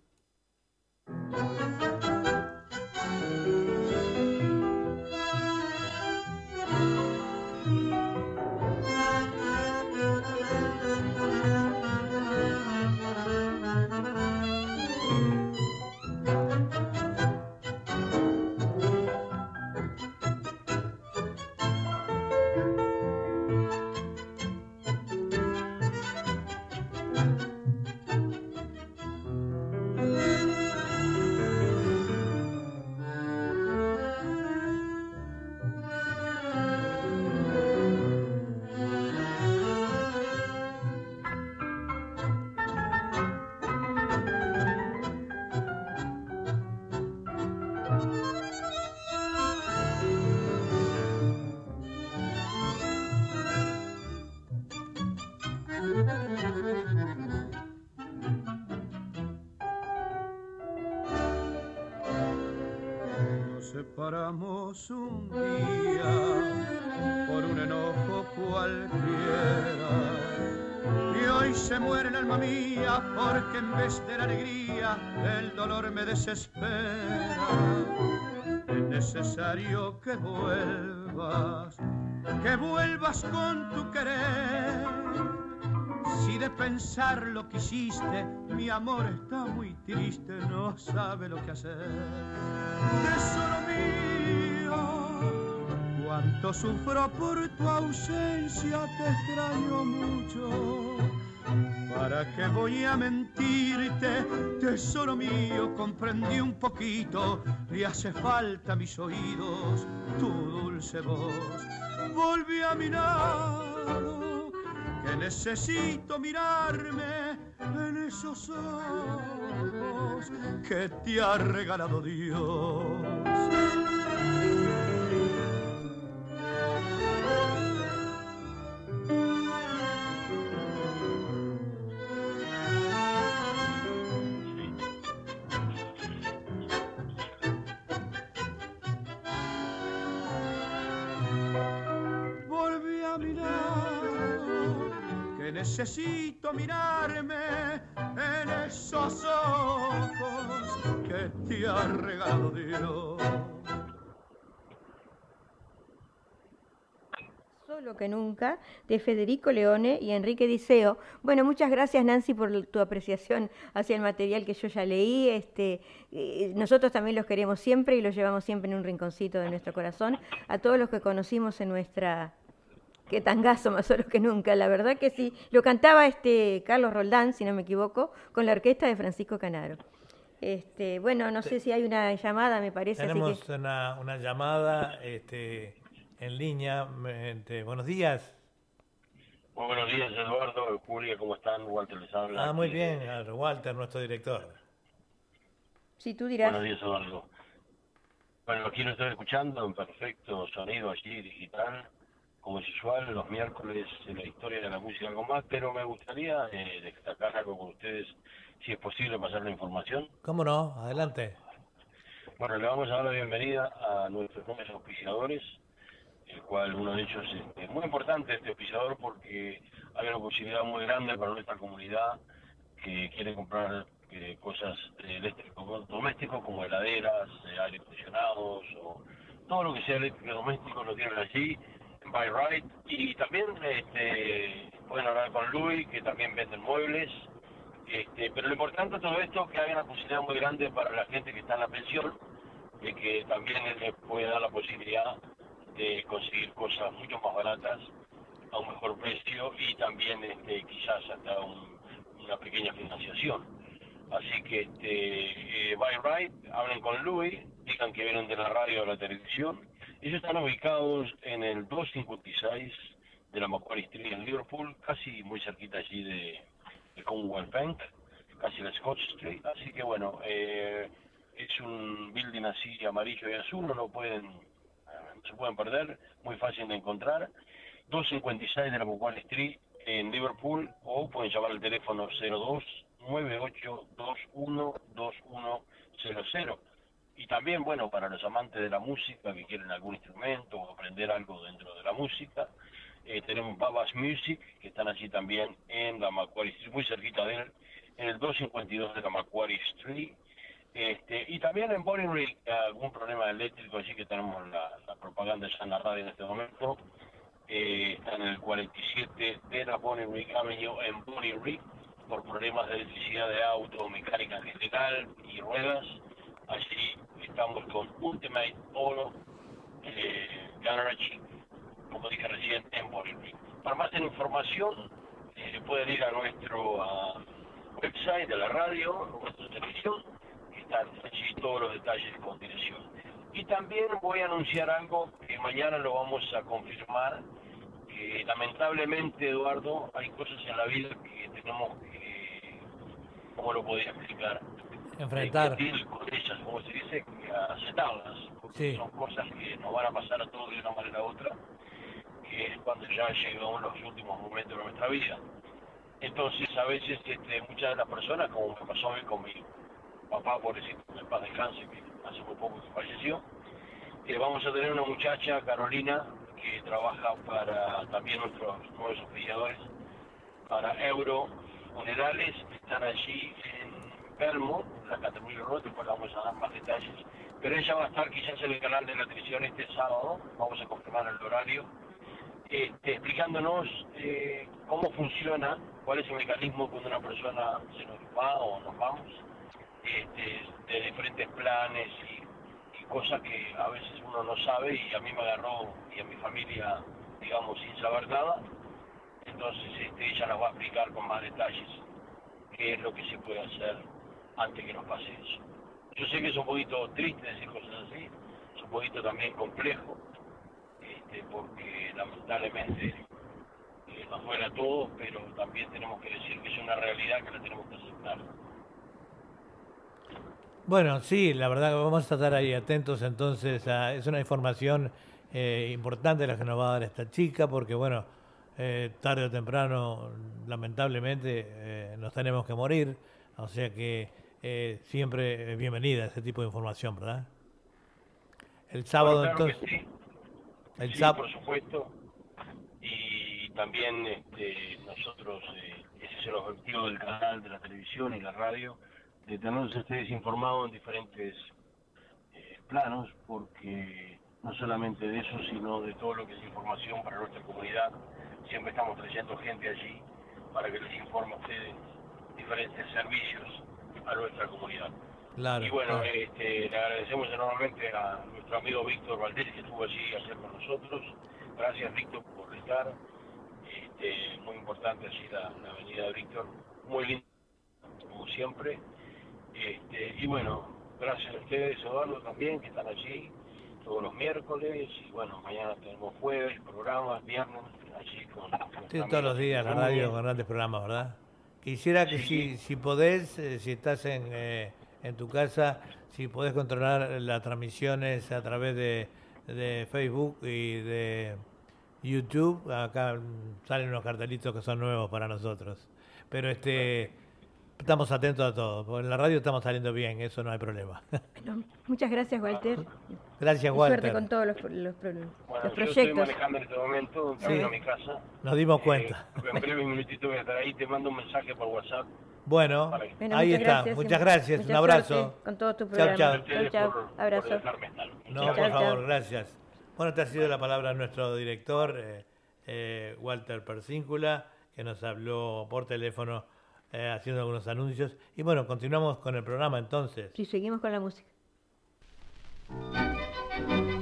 Speaker 4: Desespera. Es necesario que vuelvas, que vuelvas con tu querer. Si de pensar lo que hiciste, mi amor está muy triste, no sabe lo que hacer. Tesoro mío, cuánto sufro por tu ausencia, te extraño mucho. ¿Para qué voy a mentirte? Tesoro mío, comprendí un poquito, le hace falta mis oídos tu dulce voz. Volví a mi lado, que necesito mirarme en esos ojos que te ha regalado Dios. Necesito mirarme en esos ojos que te ha regalado Dios.
Speaker 2: Solo que nunca, de Federico Leone y Enrique Diceo. Bueno, muchas gracias Nancy por tu apreciación hacia el material que yo ya leí. Este, nosotros también los queremos siempre y los llevamos siempre en un rinconcito de nuestro corazón. A todos los que conocimos en nuestra Qué tangazo más solo que nunca, la verdad que sí. Lo cantaba este Carlos Roldán, si no me equivoco, con la orquesta de Francisco Canaro. Este, bueno, no sé si hay una llamada, me parece.
Speaker 1: Tenemos una, una, llamada este, en línea. Este, buenos días.
Speaker 7: Muy buenos días, Eduardo, Julia, ¿cómo están? Walter les habla.
Speaker 1: Ah, muy bien, Walter, nuestro director.
Speaker 2: Sí, tú dirás.
Speaker 7: Buenos días, Eduardo. Bueno, aquí lo estoy escuchando en perfecto sonido allí digital como es usual, los miércoles en la historia de la música algo más, pero me gustaría eh, destacar algo con ustedes, si es posible pasar la información.
Speaker 1: ¿Cómo no? Adelante.
Speaker 7: Bueno, le vamos a dar la bienvenida a nuestros nuevos auspiciadores, el cual uno de ellos es, muy importante, este auspiciador, porque hay una posibilidad muy grande para nuestra comunidad que quiere comprar eh, cosas eléctricos domésticos como heladeras, eh, aire acondicionados o todo lo que sea eléctrico doméstico lo tienen allí by Right. Y también este, pueden hablar con Louis que también venden muebles. Este, pero lo importante de todo esto es que hay una posibilidad muy grande para la gente que está en la pensión de que también les puede dar la posibilidad de conseguir cosas mucho más baratas a un mejor precio y también este, quizás hasta una pequeña financiación. Así que este, eh, Right hablen con Louis digan que vienen de la radio o la televisión ellos están ubicados en el 256 de la Macquarie Street en Liverpool, casi muy cerquita allí de, de Commonwealth Bank, casi la Scotch Street. Así que bueno, eh, es un building así amarillo y azul, no lo pueden, no se pueden perder, muy fácil de encontrar. 256 de la Macquarie Street en Liverpool o pueden llamar al teléfono 02 9821 2100 y también, bueno, para los amantes de la música que quieren algún instrumento o aprender algo dentro de la música, eh, tenemos Babas Music, que están allí también en la Macquarie Street, muy cerquita de él, en el 252 de la Macquarie Street. Este, y también en Bonnie algún problema eléctrico, así que tenemos la, propaganda ya en la radio en este momento. Eh, está en el 47 de la Bonnie Avenue en Bonnie por problemas de electricidad de auto, mecánica general y ruedas. Allí estamos con Ultimate Oro eh, Garage, como dije recién, en Bolivia. Para más información, eh, pueden ir a nuestro website de la radio, nuestra televisión, que están allí todos los detalles con dirección. Y también voy a anunciar algo que mañana lo vamos a confirmar, que lamentablemente, Eduardo, hay cosas en la vida que tenemos que, ¿cómo lo podría explicar?
Speaker 1: Enfrentar.
Speaker 7: con ellas, como se dice, aceptarlas, porque son cosas que nos van a pasar a todos de una manera u otra, que es cuando ya llegamos los últimos momentos de nuestra vida. Entonces, a veces este, muchas de las personas, como me pasó a mí con mi papá, por decir, en paz descanse, que hace muy poco que falleció, Eh, vamos a tener una muchacha, Carolina, que trabaja para también nuestros nuevos oficiadores, para Euro Funerales, están allí Permo, la categoría Roto, después vamos a dar más detalles. Pero ella va a estar quizás en el canal de la televisión este sábado, vamos a confirmar el horario, este, explicándonos eh, cómo funciona, cuál es el mecanismo cuando una persona se nos va o nos vamos, este, de diferentes planes y, cosas que a veces uno no sabe y a mí me agarró y a mi familia, digamos, sin saber nada. Entonces este, ella nos va a explicar con más detalles qué es lo que se puede hacer antes que nos pase eso. Yo sé que es un poquito triste decir cosas así, es un poquito también complejo, este, porque lamentablemente eh, nos duele a todos, pero también tenemos que decir que es una realidad que la tenemos que aceptar.
Speaker 1: Bueno, sí, la verdad que vamos a estar ahí atentos entonces. es una información eh, importante la que nos va a dar esta chica, porque bueno, eh, tarde o temprano, lamentablemente, nos tenemos que morir. O sea que siempre es bienvenida ese tipo de información, ¿verdad? El sábado entonces.
Speaker 7: El sí, por supuesto. Y también este, nosotros, eh, ese es el objetivo del canal, de la televisión y la radio, de tenerlos ustedes informados en diferentes eh, planos, porque no solamente de eso, sino de todo lo que es información para nuestra comunidad. Siempre estamos trayendo gente allí para que les informe a ustedes diferentes servicios a nuestra comunidad y bueno, este, le agradecemos enormemente a nuestro amigo Víctor Valdés que estuvo allí ayer con nosotros. Gracias Víctor por estar. Este, muy importante allí la, la avenida de Víctor. Muy lindo, como siempre. Este, y bueno, gracias a ustedes, Eduardo, también, que están allí todos los miércoles. Y bueno, mañana tenemos jueves, programas, viernes, allí con...
Speaker 1: todos los días la radio con grandes programas, ¿verdad? Quisiera que si, si podés, eh, si estás en... Eh, en tu casa, si podés controlar las transmisiones a través de, Facebook y de YouTube, acá salen unos cartelitos que son nuevos para nosotros. Pero este estamos atentos a todo, en la radio estamos saliendo bien, eso no hay problema.
Speaker 2: muchas gracias, Walter.
Speaker 1: Gracias, Walter.
Speaker 2: Suerte con todos los, los,
Speaker 7: bueno, proyectos. Yo estoy manejando en este momento, sí. a mi casa.
Speaker 1: Nos dimos cuenta.
Speaker 7: Eh, en breve minutito voy a estar ahí, te mando un mensaje por WhatsApp
Speaker 1: bueno, ahí está. Muchas gracias. un abrazo.
Speaker 2: Con todo tu programa.
Speaker 1: Chao,
Speaker 2: chao. chao, Abrazo.
Speaker 1: no, por favor, gracias. Bueno, te ha sido la palabra nuestro director, eh, eh, Walter Persíncula, que nos habló por teléfono eh, haciendo algunos anuncios. Y bueno, continuamos con el programa entonces.
Speaker 2: Sí, seguimos con la música.
Speaker 8: Música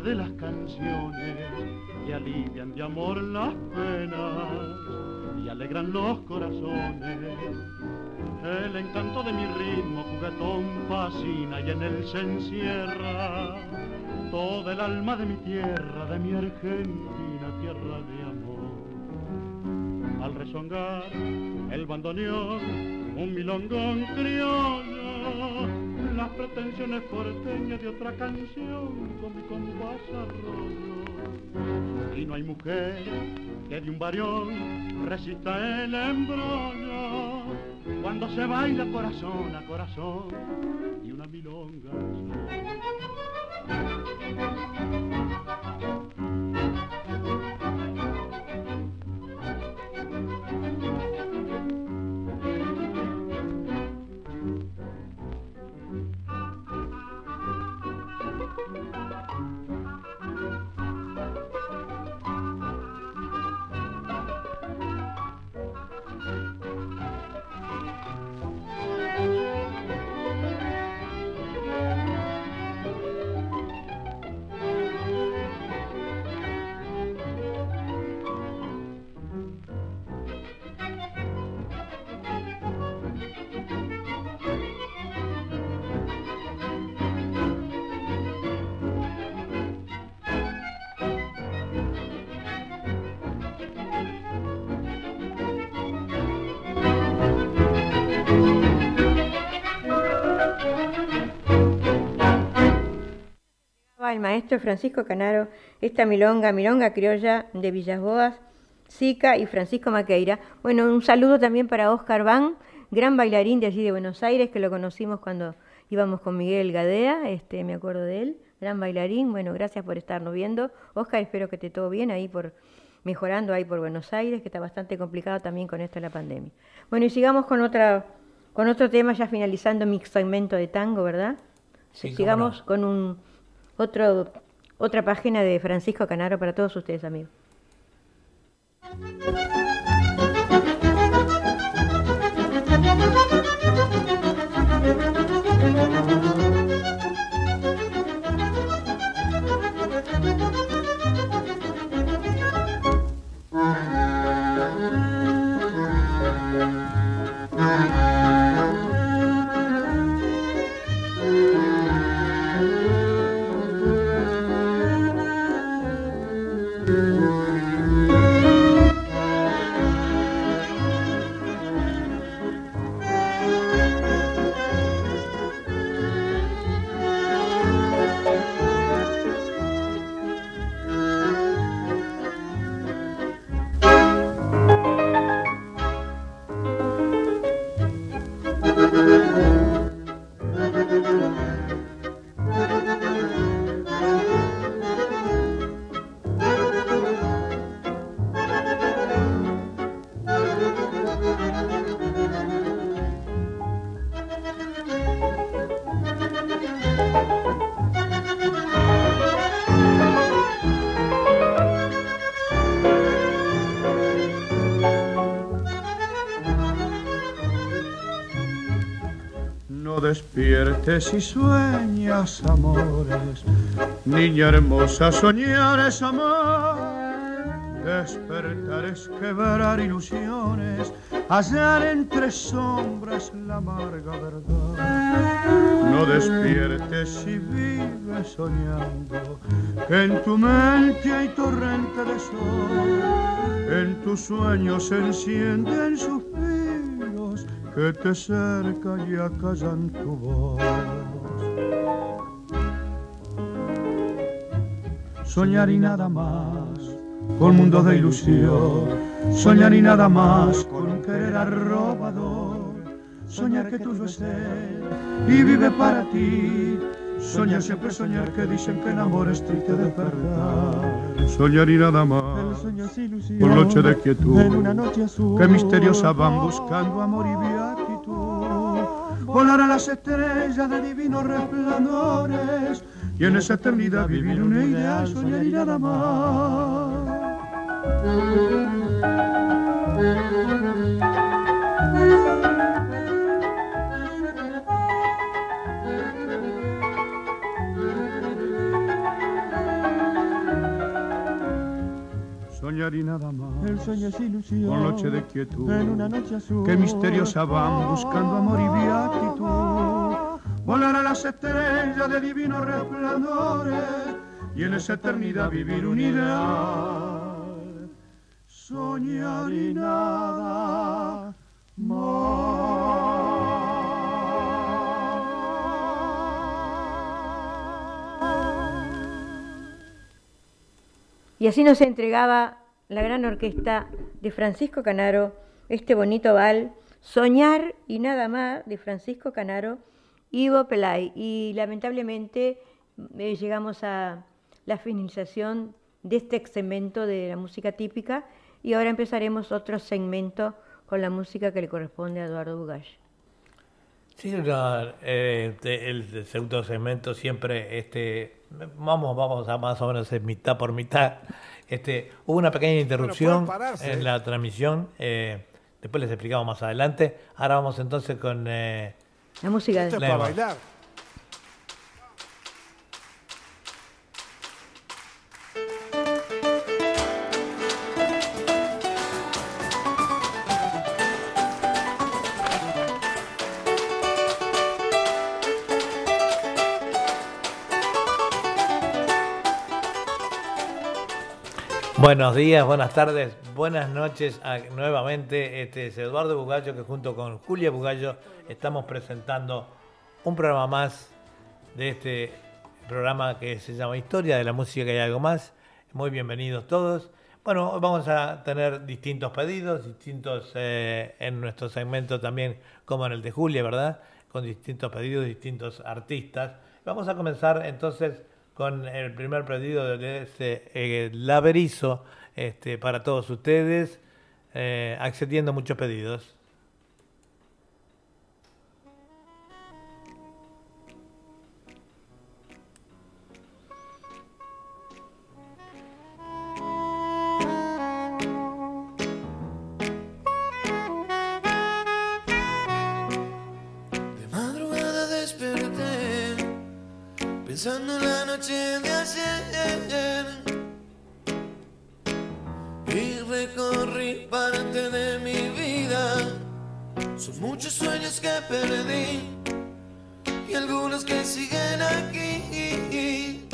Speaker 8: de las canciones que alivian de amor las penas y alegran los corazones. El encanto de mi ritmo juguetón fascina y en él se encierra toda el alma de mi tierra, de mi Argentina, tierra de amor. Al rezongar el bandoneón, un milongón criollo las pretensiones porteñas de otra canción con mi compás arroyo. Y no hay mujer que de un varión resista el embrollo cuando se baila corazón a corazón y una milonga.
Speaker 2: Maestro Francisco Canaro esta milonga, milonga criolla de Villas Boas, Sica y Francisco Maqueira. Bueno, un saludo también para Oscar Van, gran bailarín de allí de Buenos Aires, que lo conocimos cuando íbamos con Miguel Gadea, este, me acuerdo de él, gran bailarín. Bueno, gracias por estarnos viendo. Oscar, espero que esté todo bien ahí por mejorando ahí por Buenos Aires, que está bastante complicado también con esto de la pandemia. Bueno, y sigamos con otra con otro tema ya finalizando mi segmento de tango, ¿verdad? sigamos con un otro otra página de Francisco Canaro para todos ustedes, amigos.
Speaker 4: Despiertes y sueñas amores, niña hermosa, soñar es amor, despertar es quebrar ilusiones, hallar entre sombras la amarga verdad. No despiertes y vives soñando, en tu mente hay torrente de sol, en tus sueños se encienden suspiros que te cerca y acallan tu voz. Soñar y nada más, con mundo de ilusión. Soñar y nada más, con un querer arrobador. Soñar que tú es él y vive para ti. Soñar siempre soñar que dicen que el amor es triste de verdad. Soñar y nada más, por noche de quietud, que misteriosa van buscando amor y beatitud. Volar a las estrellas de divinos resplandores y en esa eternidad vivir una idea, soñar y nada más. Soñar y nada más.
Speaker 9: El sueño es ilusión.
Speaker 4: Con noche de quietud.
Speaker 9: En una noche azul.
Speaker 4: Que misteriosa van buscando amor y beatitud. Volar a las estrellas de divinos resplandores y en esa eternidad vivir un ideal. Soñar y nada más.
Speaker 2: Y así nos entregaba la gran orquesta de Francisco Canaro este bonito bal, Soñar y nada más de Francisco Canaro, Ivo Pelay. Y lamentablemente eh, llegamos a la finalización de este segmento de la música típica y ahora empezaremos otro segmento con la música que le corresponde a Eduardo Bugay.
Speaker 1: Sí, eh, el segundo segmento siempre este, vamos, vamos a más o menos en mitad por mitad. Este, hubo una pequeña interrupción en la transmisión. Eh, después les explicamos más adelante. Ahora vamos entonces con eh,
Speaker 2: la música
Speaker 9: de para bailar.
Speaker 1: Buenos días, buenas tardes, buenas noches nuevamente. Este es Eduardo Bugallo que junto con Julia Bugallo estamos presentando un programa más de este programa que se llama Historia de la Música y algo más. Muy bienvenidos todos. Bueno, hoy vamos a tener distintos pedidos, distintos eh, en nuestro segmento también, como en el de Julia, ¿verdad? Con distintos pedidos, distintos artistas. Vamos a comenzar entonces con el primer pedido de ese eh, Laberizo este, para todos ustedes, eh, accediendo muchos pedidos.
Speaker 10: Noche de ayer y recorrí parte de mi vida. Son muchos sueños que perdí y algunos que siguen aquí.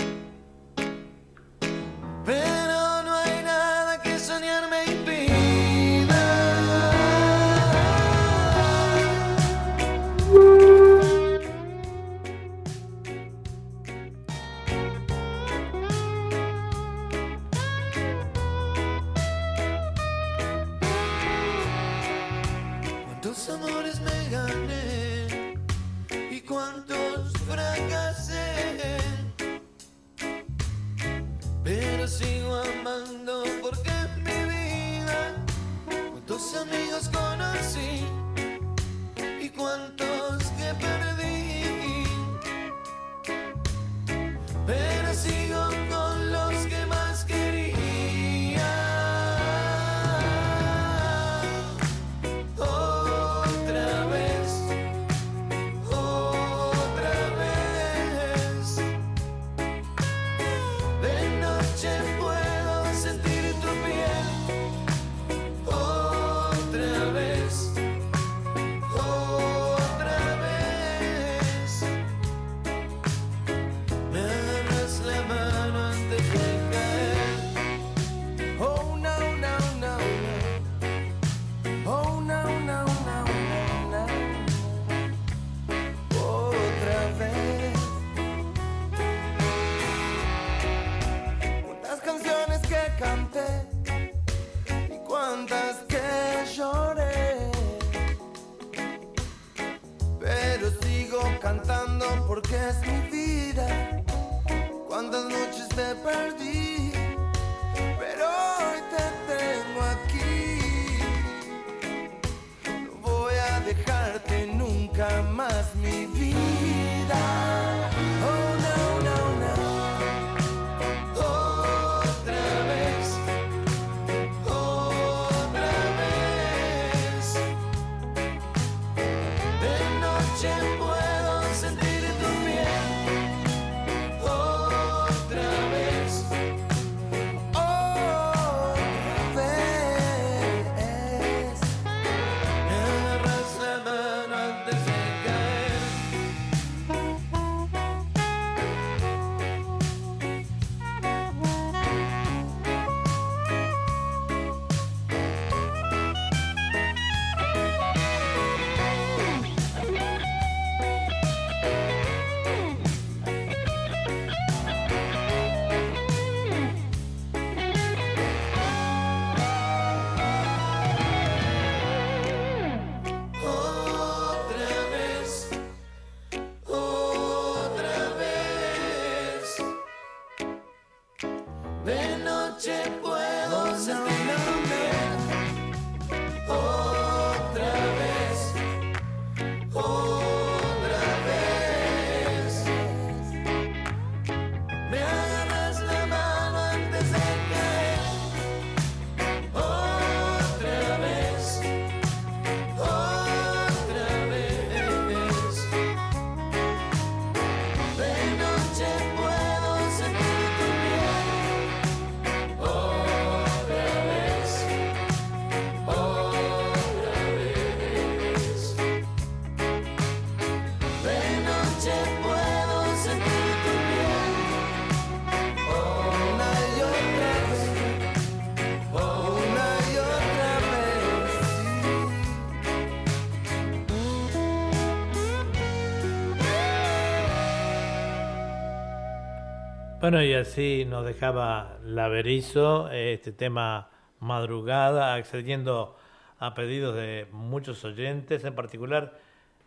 Speaker 1: Bueno, y así nos dejaba la Berizo, este tema madrugada, accediendo a pedidos de muchos oyentes, en particular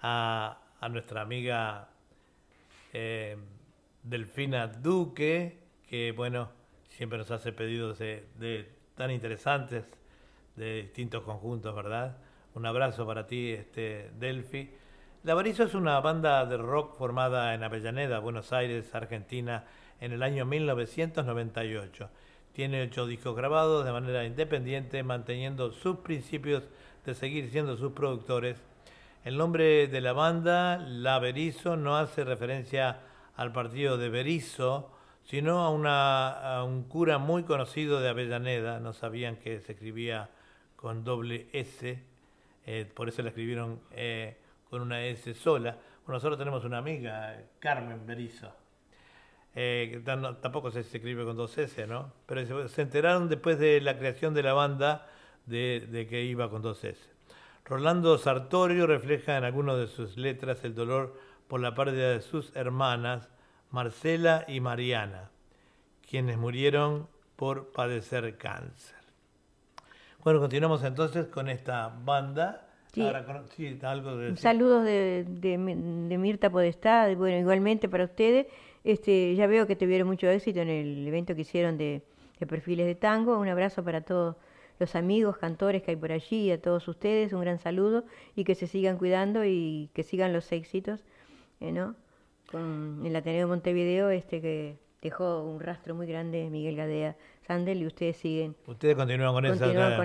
Speaker 1: a, nuestra amiga eh, Delfina Duque, que bueno, siempre nos hace pedidos de, tan interesantes de distintos conjuntos, ¿verdad? Un abrazo para ti, este Delfi. La Berizo es una banda de rock formada en Avellaneda, Buenos Aires, Argentina, en el año 1998. Tiene ocho discos grabados de manera independiente, manteniendo sus principios de seguir siendo sus productores. El nombre de la banda, La Berizo, no hace referencia al partido de Berizo, sino a, un cura muy conocido de Avellaneda. No sabían que se escribía con doble S, eh, por eso la escribieron eh, con una S sola. Bueno, nosotros tenemos una amiga, Carmen Berizo eh, tampoco se, escribe con dos S, ¿no? Pero se, enteraron después de la creación de la banda de, que iba con dos S. Rolando Sartorio refleja en algunas de sus letras el dolor por la pérdida de sus hermanas, Marcela y Mariana, quienes murieron por padecer cáncer. Bueno, continuamos entonces con esta banda.
Speaker 2: Saludos de, de, de Mirta Podestá, bueno, igualmente para ustedes este, ya veo que tuvieron mucho éxito en el evento que hicieron de, perfiles de tango. Un abrazo para todos los amigos, cantores que hay por allí, y a todos ustedes, un gran saludo y que se sigan cuidando y que sigan los éxitos, eh, ¿no? Con el Ateneo de Montevideo, este que dejó un rastro muy grande Miguel Gadea Sandel y ustedes siguen.
Speaker 1: Ustedes continúan con,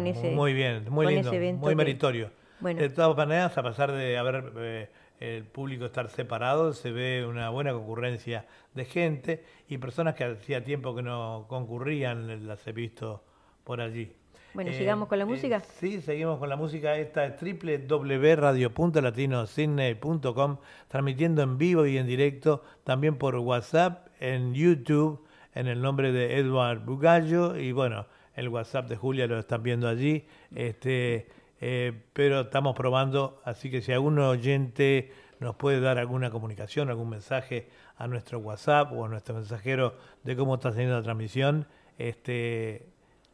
Speaker 1: ese, muy bien, muy lindo, muy meritorio. De todas maneras, a pesar de haber eh, el público estar separado, se ve una buena concurrencia de gente y personas que hacía tiempo que no concurrían, las he visto por allí.
Speaker 2: Bueno, sigamos con la eh, música.
Speaker 1: sí, seguimos con la música. Esta es www.radio.latinosidney.com, transmitiendo en vivo y en directo, también por WhatsApp, en YouTube, en el nombre de Edward Bugallo, y bueno, el WhatsApp de Julia lo están viendo allí. Este, eh, pero estamos probando, así que si algún oyente nos puede dar alguna comunicación, algún mensaje a nuestro WhatsApp o a nuestro mensajero de cómo está haciendo la transmisión, este,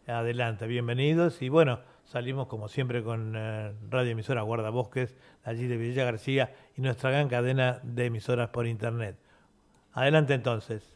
Speaker 1: adelante, bienvenidos. Y bueno, salimos como siempre con eh, Radio Emisora Guardabosques, allí de Villa García y nuestra gran cadena de emisoras por Internet. Adelante entonces.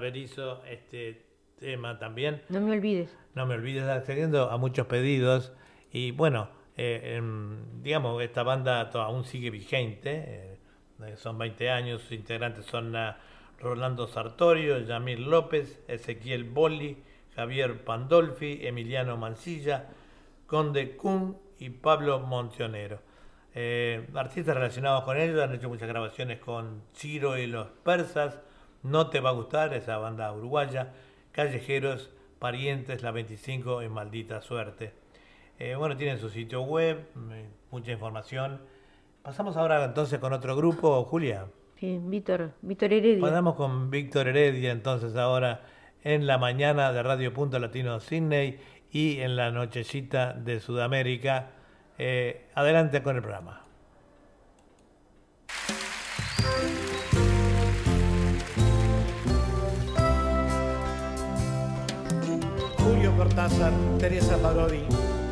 Speaker 1: Berizo este tema también.
Speaker 2: No me olvides.
Speaker 1: No me olvides, accediendo a muchos pedidos. Y bueno, eh, digamos, esta banda aún sigue vigente. Eh, son 20 años, sus integrantes son uh, Rolando Sartorio, Yamil López, Ezequiel Bolli, Javier Pandolfi, Emiliano Mancilla, Conde Kuhn y Pablo Montionero. Eh, artistas relacionados con ellos han hecho muchas grabaciones con Chiro y los Persas. No te va a gustar esa banda uruguaya. Callejeros, Parientes, La 25 y Maldita Suerte. Eh, bueno, tienen su sitio web, mucha información. Pasamos ahora entonces con otro grupo, Julia.
Speaker 2: Sí, Víctor, Víctor Heredia.
Speaker 1: Pasamos con Víctor Heredia entonces ahora en la mañana de Radio Punto Latino Sydney y en la nochecita de Sudamérica. Eh, adelante con el programa.
Speaker 11: Cortázar, Teresa Parodi,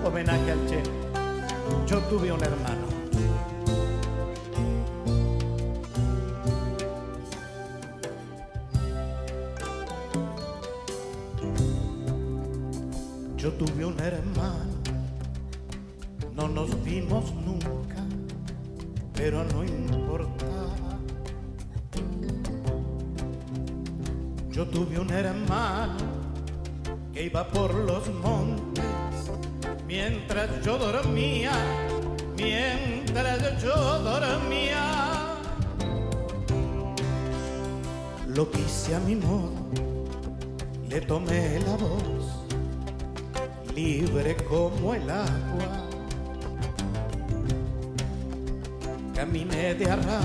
Speaker 11: homenaje al Che. Yo tuve un hermano. Yo tuve un hermano, no nos vimos nunca, pero no importaba. Yo tuve un hermano que iba por los montes mientras yo dormía, mientras yo dormía. Lo quise a mi modo, le tomé la voz, libre como el agua. Caminé de arras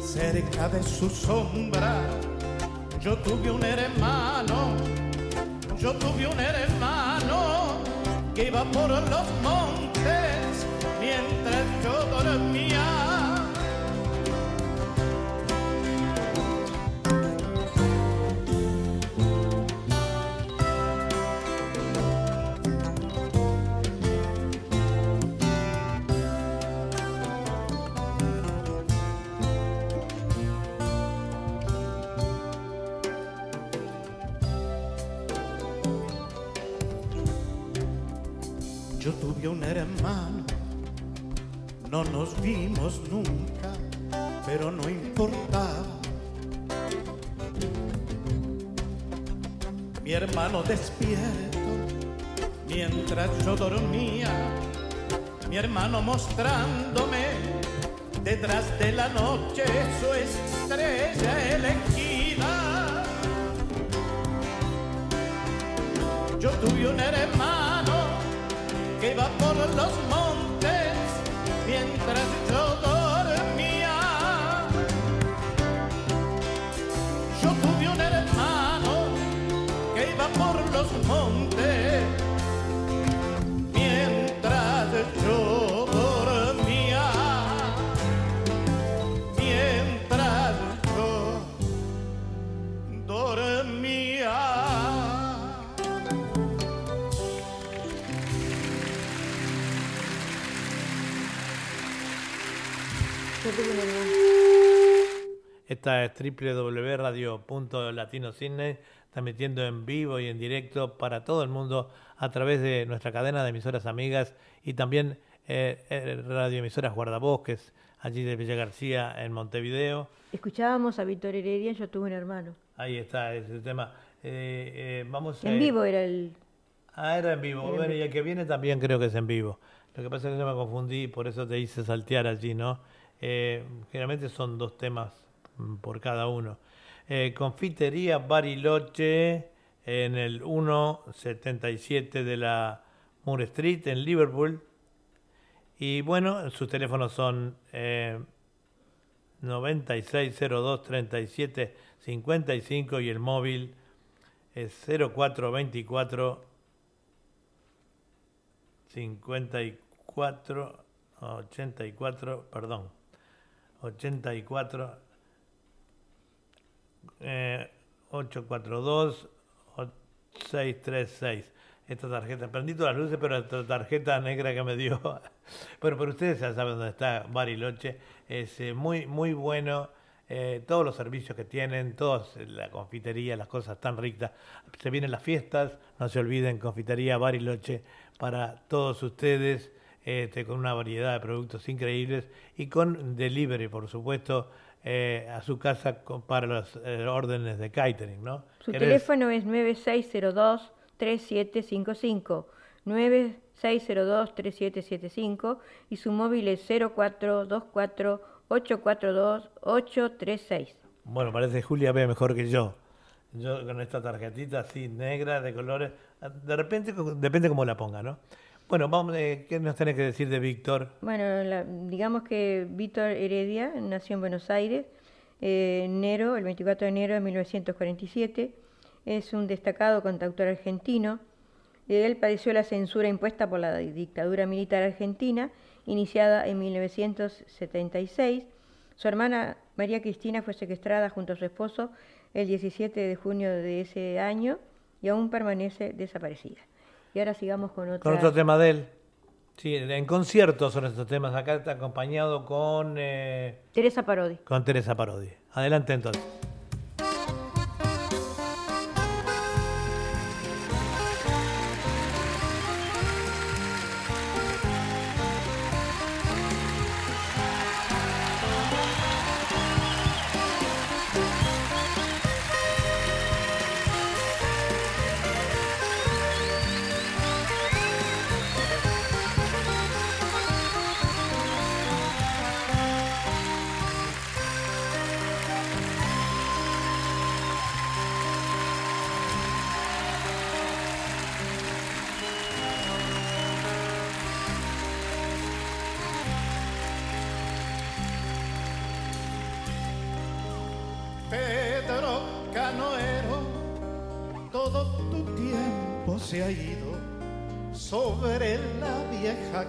Speaker 11: cerca de su sombra. Yo tuve un hermano, yo tuve un hermano que iba por los montes mientras yo dormía. Nunca, pero no importaba. Mi hermano despierto mientras yo dormía, mi hermano mostrándome detrás de la noche su estrella elegida. Yo tuve un hermano que iba por los montes
Speaker 1: Esta es www.radio.latinocidney, transmitiendo en vivo y en directo para todo el mundo a través de nuestra cadena de emisoras amigas y también eh, eh, radioemisoras Guardabosques, allí de Villa García en Montevideo.
Speaker 2: Escuchábamos a Víctor Heredia, yo tuve un hermano.
Speaker 1: Ahí está ese tema. Eh, eh, vamos
Speaker 2: En
Speaker 1: eh,
Speaker 2: vivo era el...
Speaker 1: Ah, era en vivo.
Speaker 2: Era
Speaker 1: bueno, y el que viene también creo que es en vivo. Lo que pasa es que yo me confundí, por eso te hice saltear allí, ¿no? Eh, generalmente son dos temas por cada uno. Eh, Confitería Bariloche en el 177 de la Moore Street en Liverpool. Y bueno, sus teléfonos son eh, 9602 37 55 y el móvil es 0424 54 84, perdón, 84 eh, 842 o- 636. Esta tarjeta, prendí todas las luces, pero esta tarjeta negra que me dio. Bueno, pero ustedes ya saben dónde está Bariloche. Es eh, muy, muy bueno eh, todos los servicios que tienen, toda la confitería, las cosas tan ricas. Se vienen las fiestas, no se olviden, confitería Bariloche para todos ustedes, este, con una variedad de productos increíbles y con delivery, por supuesto, eh, a su casa para los eh, órdenes de catering, ¿no?
Speaker 2: Su teléfono es 9602-3755, 9602-3775 y su móvil es 0424 842-836.
Speaker 1: Bueno, parece Julia ve mejor que yo. Yo con esta tarjetita así negra, de colores, de repente depende cómo la ponga, ¿no? Bueno, vamos, eh, ¿qué nos tenés que decir de Víctor?
Speaker 2: Bueno, digamos que Víctor Heredia nació en Buenos Aires, eh, enero, el 24 de enero de 1947. Es un destacado cantautor argentino. Él padeció la censura impuesta por la dictadura militar argentina iniciada en 1976. Su hermana María Cristina fue secuestrada junto a su esposo el 17 de junio de ese año y aún permanece desaparecida. Y ahora sigamos con otro.
Speaker 1: Con otro tema de él. Sí, en conciertos son estos temas. Acá está acompañado con...
Speaker 2: Eh, Teresa Parodi.
Speaker 1: Con Teresa Parodi. Adelante entonces.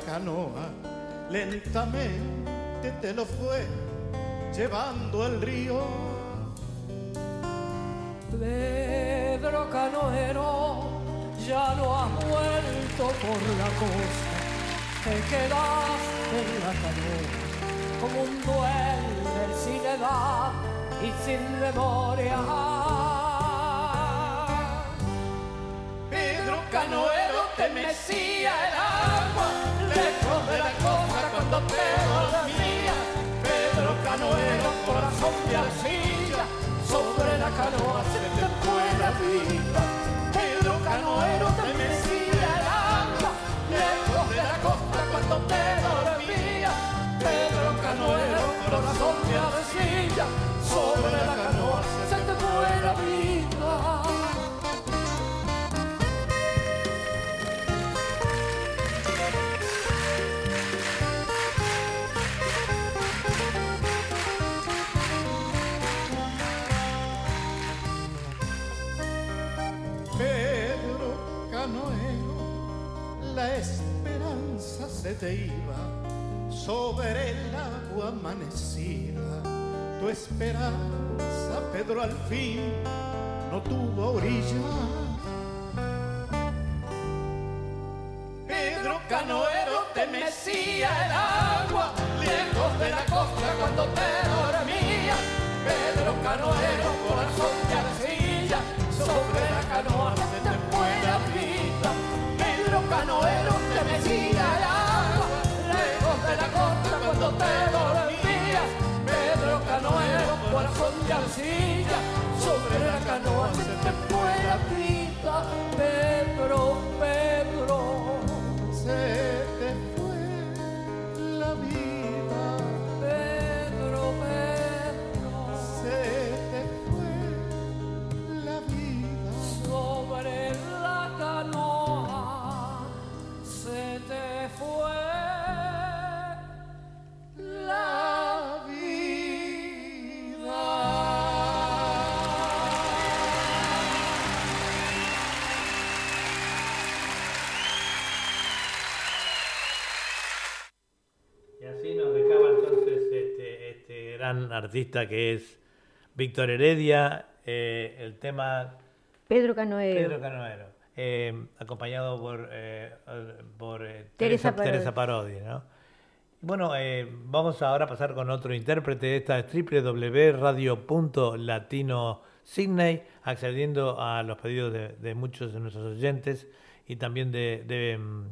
Speaker 12: Canoa lentamente te lo fue llevando el río.
Speaker 13: Pedro Canoero ya no ha vuelto por la costa, te quedaste en la canoa como un duende sin edad y sin memoria.
Speaker 12: Mecía el agua de la costa cuando te dormías. Pedro Canoero, corazón de arcilla, sobre la canoa se te fue la vida. Pedro Canoero te mecía el alma, lejos de la costa cuando te dormías. Pedro Canoero, corazón de arcilla, sobre la canoa se te fue la vida. La esperanza se te iba sobre el agua amanecida. Tu esperanza, Pedro, al fin no tuvo orilla. Pedro Canoero te mecía el agua, lejos de la costa cuando te dormía. Pedro Canoero, corazón de arcilla, sobre la canoa te dormías. Pedro Canoero, corazón de arcilla, sobre la canoa se te fue la vida. Pedro, Pedro,
Speaker 1: artista que es Víctor Heredia, eh, el tema...
Speaker 2: Pedro Canoero.
Speaker 1: Pedro Canoero. Eh, acompañado por, eh, por Teresa, Teresa, Parodi. ¿no? Bueno, vamos ahora a pasar con otro intérprete. Esta es www.radio.latino Sydney, accediendo a los pedidos de, muchos de nuestros oyentes y también de, de mm,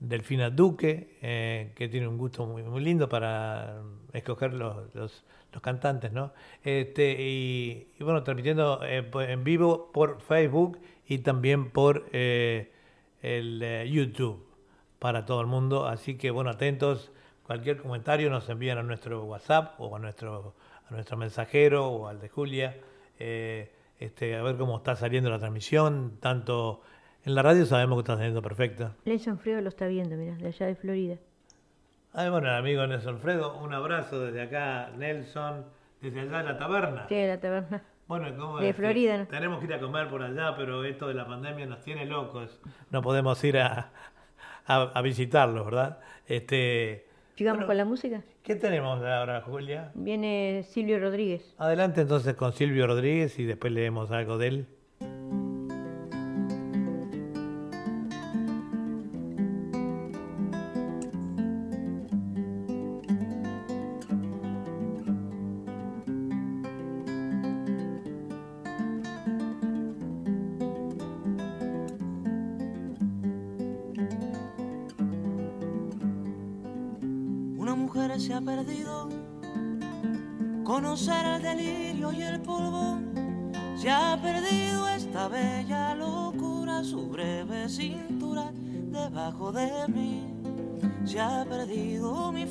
Speaker 1: Delfina Duque, eh, que tiene un gusto muy, muy lindo para escoger los, los, cantantes, ¿no? Este, y, bueno, transmitiendo eh, en vivo por Facebook y también por eh, el YouTube para todo el mundo. Así que, bueno, atentos. Cualquier comentario nos envían a nuestro WhatsApp o a nuestro, a nuestro mensajero o al de Julia. este, a ver cómo está saliendo la transmisión, tanto en la radio sabemos que está saliendo perfecta.
Speaker 2: Nelson Fredo lo está viendo, mira, de allá de Florida.
Speaker 1: Ah, bueno, el amigo Nelson Fredo, un abrazo desde acá, Nelson, desde allá de la taberna.
Speaker 2: Sí, de la taberna.
Speaker 1: Bueno, ¿cómo
Speaker 2: de Florida.
Speaker 1: ¿no? Tenemos que ir a comer por allá, pero esto de la pandemia nos tiene locos. No podemos ir a, a, visitarlos, ¿verdad? Este,
Speaker 2: ¿Sigamos con la música?
Speaker 1: ¿Qué tenemos ahora, Julia?
Speaker 2: Viene Silvio Rodríguez.
Speaker 1: Adelante entonces con Silvio Rodríguez y después leemos algo de él.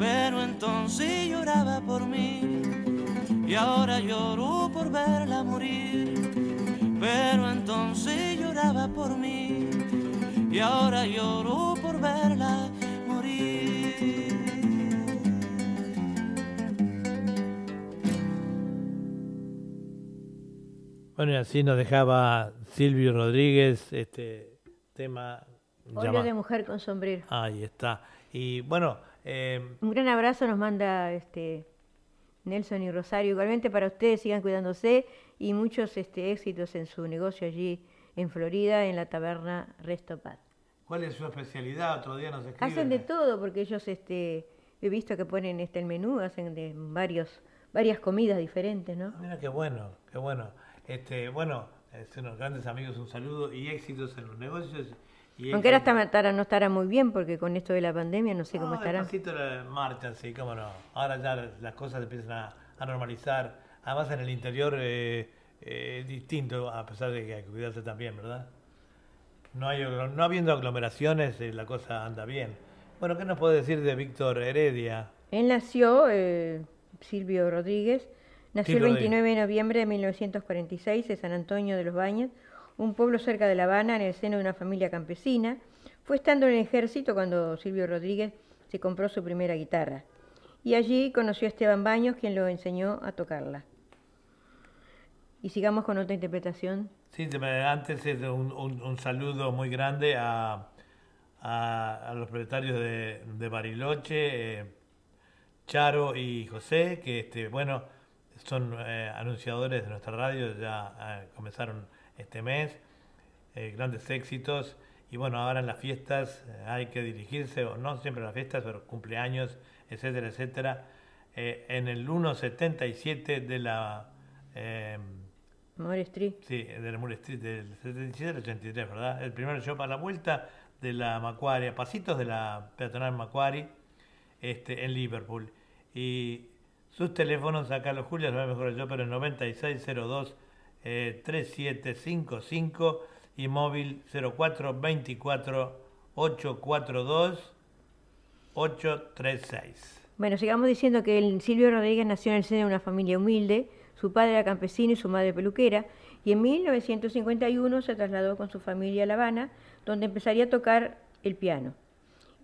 Speaker 10: pero entonces lloraba por mí y ahora lloro por verla morir. Pero entonces lloraba por mí y ahora lloro por verla morir.
Speaker 1: Bueno, y así nos dejaba Silvio Rodríguez este tema.
Speaker 2: Llama... de mujer con sombrero.
Speaker 1: Ahí está. Y bueno,
Speaker 2: Em, un gran abrazo nos manda este Nelson y Rosario. Igualmente para ustedes sigan cuidándose y muchos este, éxitos en su negocio allí en Florida, en la taberna Restopat.
Speaker 1: ¿Cuál es su especialidad? Otro día nos escriben.
Speaker 2: Hacen de todo porque ellos este, he visto que ponen este el menú, hacen de varios varias comidas diferentes, ¿no?
Speaker 1: Ah, mira qué bueno, qué bueno. Este, bueno, son unos grandes amigos, un saludo y éxitos en los negocios
Speaker 2: aunque ahora está, no estará muy bien porque con esto de la pandemia no sé cómo estará.
Speaker 1: la marcha, sí, cómo no. Ahora ya las cosas empiezan a, normalizar. Además en el interior eh, eh, es distinto, a pesar de que hay que cuidarse también, ¿verdad? No, hay, no habiendo aglomeraciones, eh, la cosa anda bien. Bueno, ¿qué nos puede decir de Víctor Heredia?
Speaker 2: Él nació, Silvio Rodríguez, nació el 29 de noviembre de 1946 en San Antonio de los Baños, un pueblo cerca de La Habana, en el seno de una familia campesina. Fue estando en el ejército cuando Silvio Rodríguez se compró su primera guitarra. Y allí conoció a Esteban Baños, quien lo enseñó a tocarla. Y sigamos con otra interpretación.
Speaker 1: Sí, antes un, un, saludo muy grande a, a, los propietarios de, Bariloche, eh, Charo y José, que este, bueno, son eh, anunciadores de nuestra radio, ya eh, comenzaron este mes, eh, grandes éxitos. Y bueno, ahora en las fiestas hay que dirigirse, o no siempre en las fiestas, pero cumpleaños, etcétera, etcétera, en el 177 de la...
Speaker 2: Moore Street.
Speaker 1: Sí, de la Moore Street, del 77 al 83, ¿verdad? El primer show para la vuelta de la Macquarie, a pasitos de la peatonal Macquarie, este, en Liverpool. Y sus teléfonos, acá los Julias, lo mejor yo, pero el 9602 3755 y móvil 0424 842 836.
Speaker 2: Bueno, sigamos diciendo que el Silvio Rodríguez nació en el seno de una familia humilde, su padre era campesino y su madre peluquera, y en 1951 se trasladó con su familia a La Habana, donde empezaría a tocar el piano.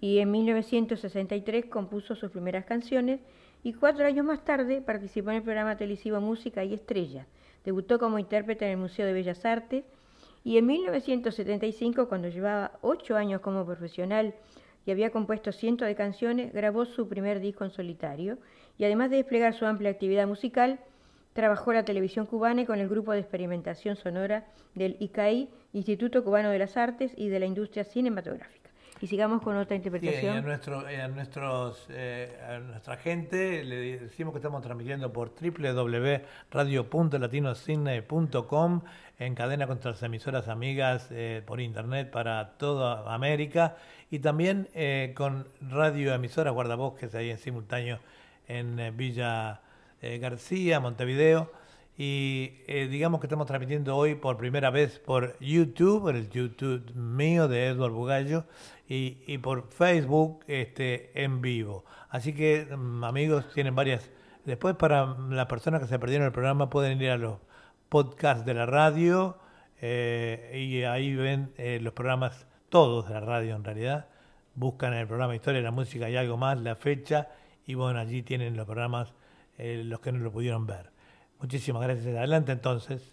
Speaker 2: Y en 1963 compuso sus primeras canciones y cuatro años más tarde participó en el programa televisivo Música y Estrella. Debutó como intérprete en el Museo de Bellas Artes y en 1975, cuando llevaba ocho años como profesional y había compuesto cientos de canciones, grabó su primer disco en solitario y además de desplegar su amplia actividad musical, trabajó la televisión cubana y con el grupo de experimentación sonora del ICAI, Instituto Cubano de las Artes y de la Industria Cinematográfica. Y sigamos con otra interpretación.
Speaker 1: a, nuestro, a, nuestros, eh, a nuestra gente le decimos que estamos transmitiendo por www.radio.latinocine.com en cadena con las emisoras amigas eh, por internet para toda América y también eh, con radio emisoras guardabosques ahí en simultáneo en Villa García, Montevideo y eh, digamos que estamos transmitiendo hoy por primera vez por YouTube, el YouTube mío de Edward Bugallo, y, y por Facebook este, en vivo. Así que, mm, amigos, tienen varias. Después, para las personas que se perdieron el programa, pueden ir a los podcasts de la radio eh, y ahí ven eh, los programas, todos de la radio en realidad. Buscan el programa Historia, la música y algo más, la fecha, y bueno, allí tienen los programas, los que no lo pudieron ver. Muchísimas gracias. Adelante entonces.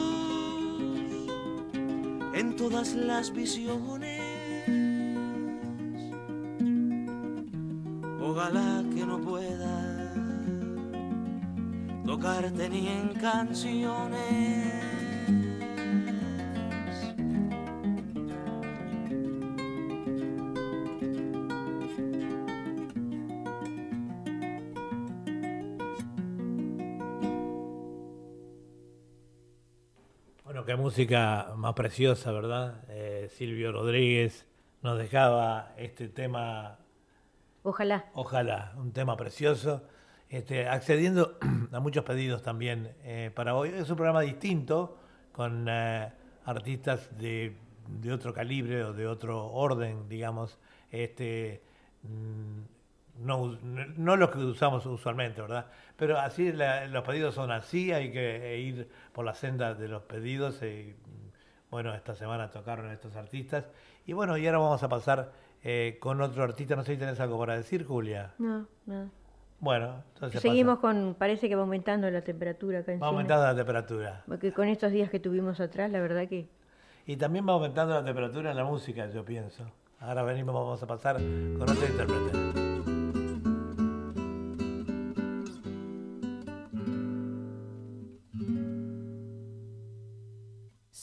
Speaker 10: todas las visiones. Ojalá que no pueda tocarte ni en canciones.
Speaker 1: Música más preciosa, ¿verdad? Eh, Silvio Rodríguez nos dejaba este tema
Speaker 2: Ojalá.
Speaker 1: Ojalá, un tema precioso. Este, accediendo a muchos pedidos también eh, para hoy. Es un programa distinto, con eh, artistas de, de, otro calibre o de otro orden, digamos. Este, mm, no, no los que usamos usualmente, ¿verdad? Pero así la, los pedidos son así, hay que ir por la senda de los pedidos. Y, bueno, esta semana tocaron estos artistas. Y bueno, y ahora vamos a pasar eh, con otro artista. No sé si tenés algo para decir, Julia.
Speaker 2: No, nada.
Speaker 1: Bueno, entonces
Speaker 2: seguimos con, parece que va aumentando la temperatura acá en
Speaker 1: Va aumentando la temperatura.
Speaker 2: Porque con estos días que tuvimos atrás, la verdad que...
Speaker 1: Y también va aumentando la temperatura en la música, yo pienso. Ahora venimos, vamos a pasar con otro intérprete.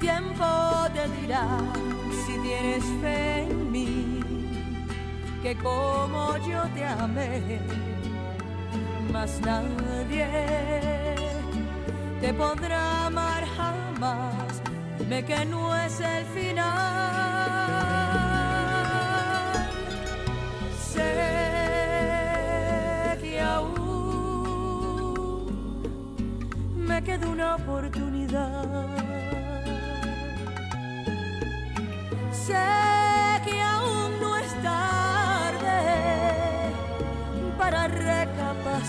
Speaker 14: Tiempo te dirá si tienes fe en mí, que como yo te amé, más nadie te podrá amar jamás. Dime que no es el final. Sé que aún me queda una oportunidad.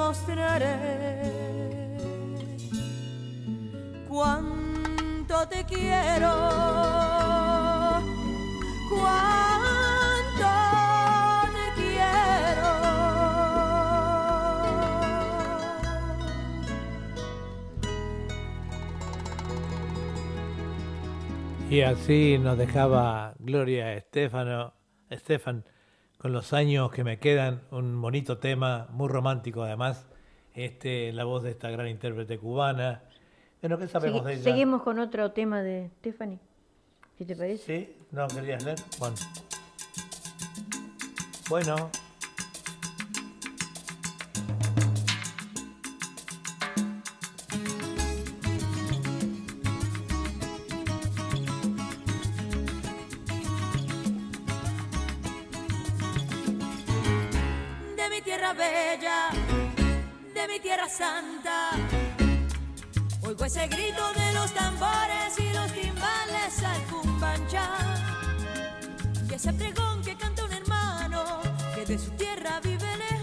Speaker 14: Demostraré cuánto te quiero, cuánto te quiero.
Speaker 1: Y así nos dejaba Gloria Estefano, Estefan, con los años que me quedan, un bonito tema, muy romántico además, este, la voz de esta gran intérprete cubana. Bueno, ¿qué sabemos
Speaker 2: Segui-
Speaker 1: de ella?
Speaker 2: Seguimos con otro tema de Stephanie, si te parece.
Speaker 1: ¿Sí? ¿No querías leer? Bueno. Bueno.
Speaker 14: Tierra bella, de mi tierra santa. Oigo ese grito de los tambores y los timbales al cumbanchá. Y ese pregón que canta un hermano que de su tierra vive lejano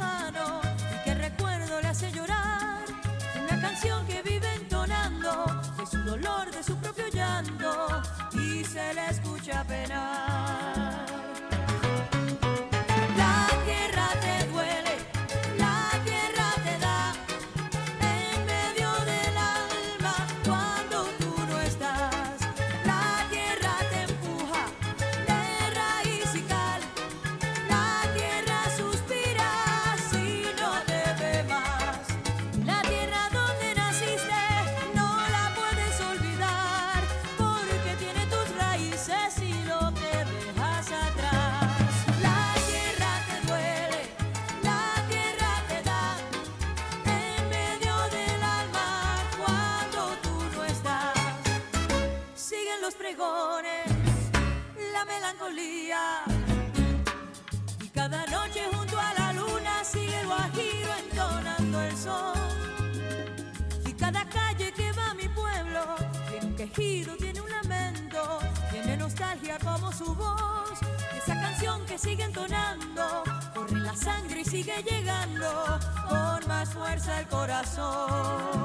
Speaker 14: corazón.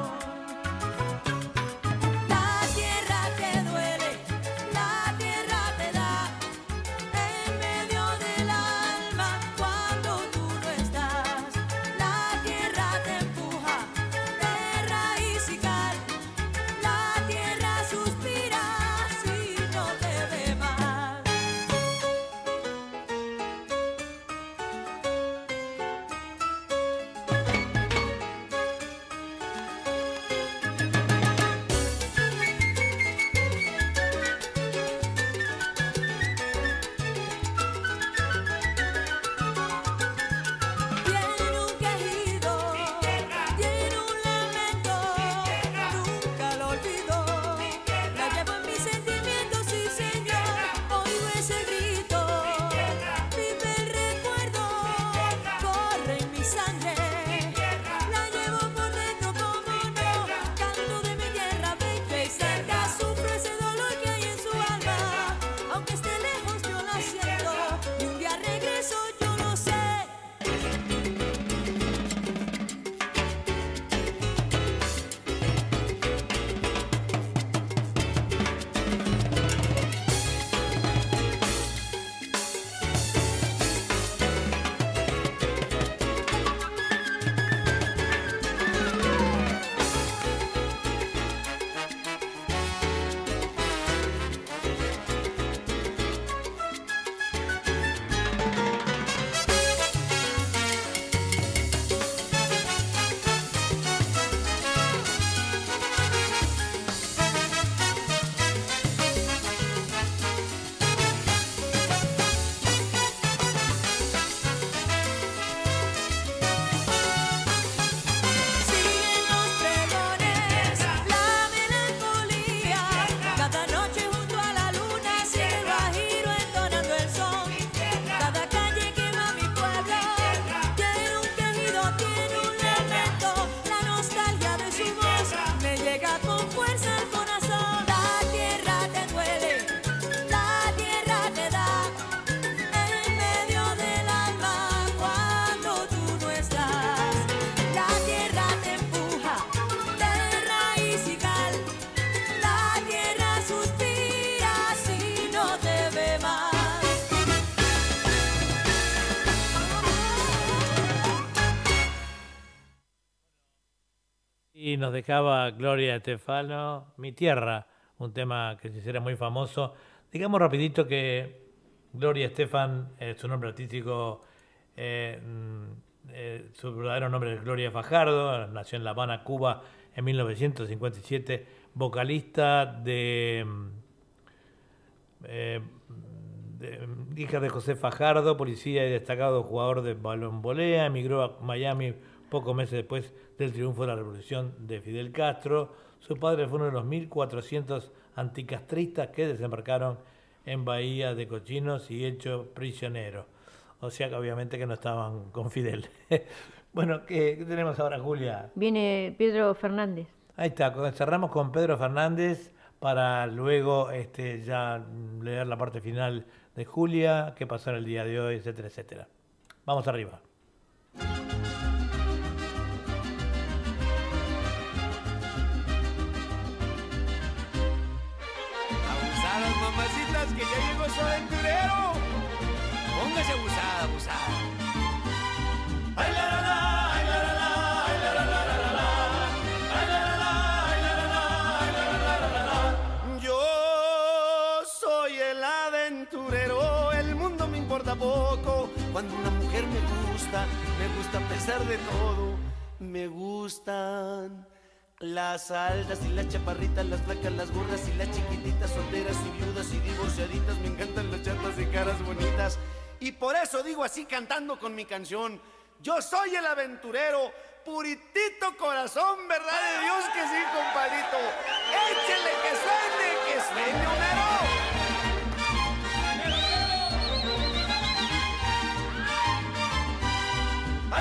Speaker 1: Nos dejaba Gloria Estefano, Mi Tierra, un tema que se hiciera muy famoso. Digamos rapidito que Gloria Estefan, su nombre artístico, eh, mm, eh, su verdadero nombre es Gloria Fajardo, nació en La Habana, Cuba, en 1957, vocalista de, mm, eh, de- hija de José Fajardo, policía y destacado jugador de balón volea, emigró a Miami pocos meses después del triunfo de la revolución de Fidel Castro. Su padre fue uno de los 1.400 anticastristas que desembarcaron en Bahía de Cochinos y hecho prisionero. O sea que obviamente que no estaban con Fidel. bueno, ¿qué, qué tenemos ahora, Julia?
Speaker 2: Viene Pedro Fernández.
Speaker 1: Ahí está, cerramos con Pedro Fernández para luego este, ya leer la parte final de Julia, qué pasó en el día de hoy, etcétera, etcétera. Vamos arriba.
Speaker 15: Cuando una mujer me gusta, me gusta a pesar de todo. Me gustan las altas y las chaparritas, las flacas, las gordas y las chiquititas, solteras y viudas y divorciaditas. Me encantan las chatas y caras bonitas. Y por eso digo así cantando con mi canción. Yo soy el aventurero, puritito corazón, verdad de Dios que sí, compadrito. Échele que suene, que suene Homero. El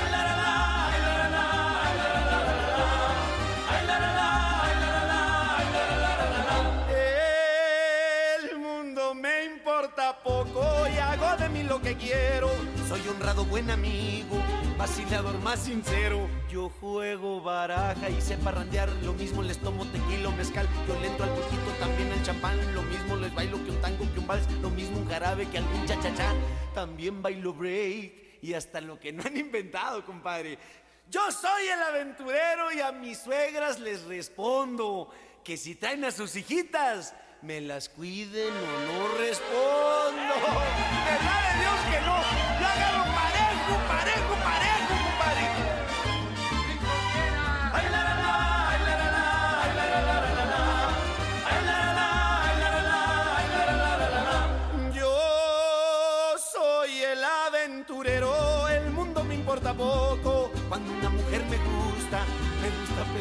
Speaker 15: mundo me importa poco y hago de mí lo que quiero. Soy honrado, buen amigo, vacilador más sincero. Yo juego baraja y sé parrandear. Lo mismo les tomo tequila mezcal. Yo lento al poquito, también al champán. Lo mismo les bailo que un tango, que un vals. Lo mismo un jarabe que algún cha-cha-cha. También bailo break y hasta lo que no han inventado, compadre. Yo soy el aventurero y a mis suegras les respondo que si traen a sus hijitas, me las cuiden o no respondo. ¿Verdad de Dios que no? Yo agarro parejo, parejo, parejo,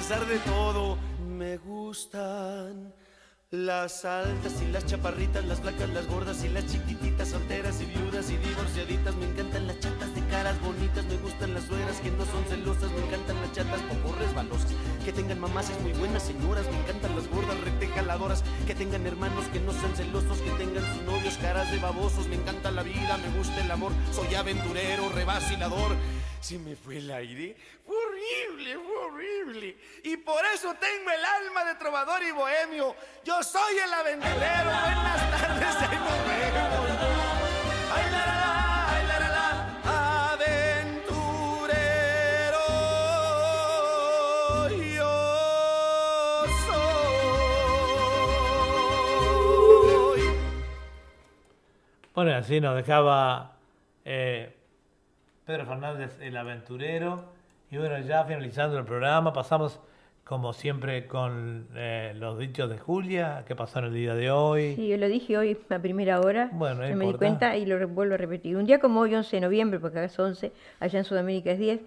Speaker 15: pesar de todo. Me gustan las altas y las chaparritas, las flacas, las gordas y las chiquititas, solteras y viudas y divorciaditas. Me encantan las chatas de caras bonitas, me gustan las suegras que no son celosas, me encantan las chatas poco resbalosas, que tengan mamás muy buenas señoras, me encantan las gordas retejaladoras, que tengan hermanos que no sean celosos, que tengan sus novios caras de babosos. Me encanta la vida, me gusta el amor, soy aventurero, revacilador. Si me fue el aire, fue horrible, fue horrible. Y por eso tengo el alma de trovador y bohemio. Yo soy el aventurero. Buenas tardes, ahí nos. Ay, la, la, la, la, la. Aventurero, yo soy.
Speaker 1: Bueno, así nos dejaba eh, Pedro Fernández, el aventurero. Y bueno, ya finalizando el programa, pasamos como siempre con eh, los dichos de Julia, que pasó en el día de hoy.
Speaker 2: Sí, yo lo dije hoy a primera hora.
Speaker 1: Bueno,
Speaker 2: yo me di cuenta y lo vuelvo a repetir. Un día como hoy, 11 de noviembre, porque acá es 11, allá en Sudamérica es 10,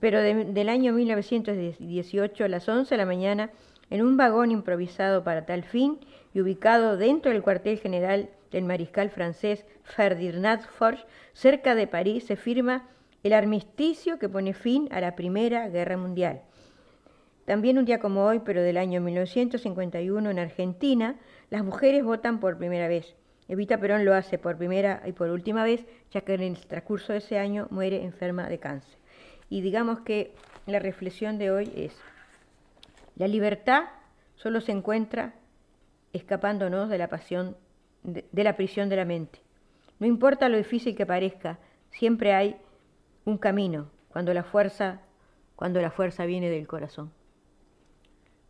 Speaker 2: pero de- del año 1918 a las 11 de la mañana, en un vagón improvisado para tal fin y ubicado dentro del cuartel general del mariscal francés Ferdinand Foch, cerca de París, se firma el armisticio que pone fin a la Primera Guerra Mundial. También un día como hoy, pero del año 1951 en Argentina, las mujeres votan por primera vez. Evita Perón lo hace por primera y por última vez, ya que en el transcurso de ese año muere enferma de cáncer. Y digamos que la reflexión de hoy es, la libertad solo se encuentra escapándonos de la pasión, de, de la prisión de la mente. No importa lo difícil que parezca, siempre hay un camino cuando la fuerza, cuando la fuerza viene del corazón.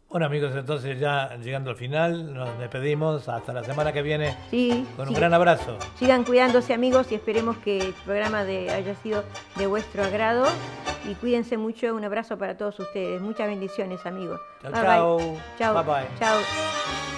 Speaker 1: Bueno amigos, entonces ya llegando al final, nos despedimos hasta la semana que viene
Speaker 2: Sí,
Speaker 1: con un
Speaker 2: sí.
Speaker 1: gran abrazo.
Speaker 2: Sigan cuidándose amigos y esperemos que el programa de, haya sido de vuestro agrado. Y cuídense mucho. Un abrazo para todos ustedes. Muchas bendiciones amigos.
Speaker 1: Chao,
Speaker 2: Bye,
Speaker 1: chao.
Speaker 2: bye. Chao.
Speaker 1: Bye, bye.
Speaker 2: Chao.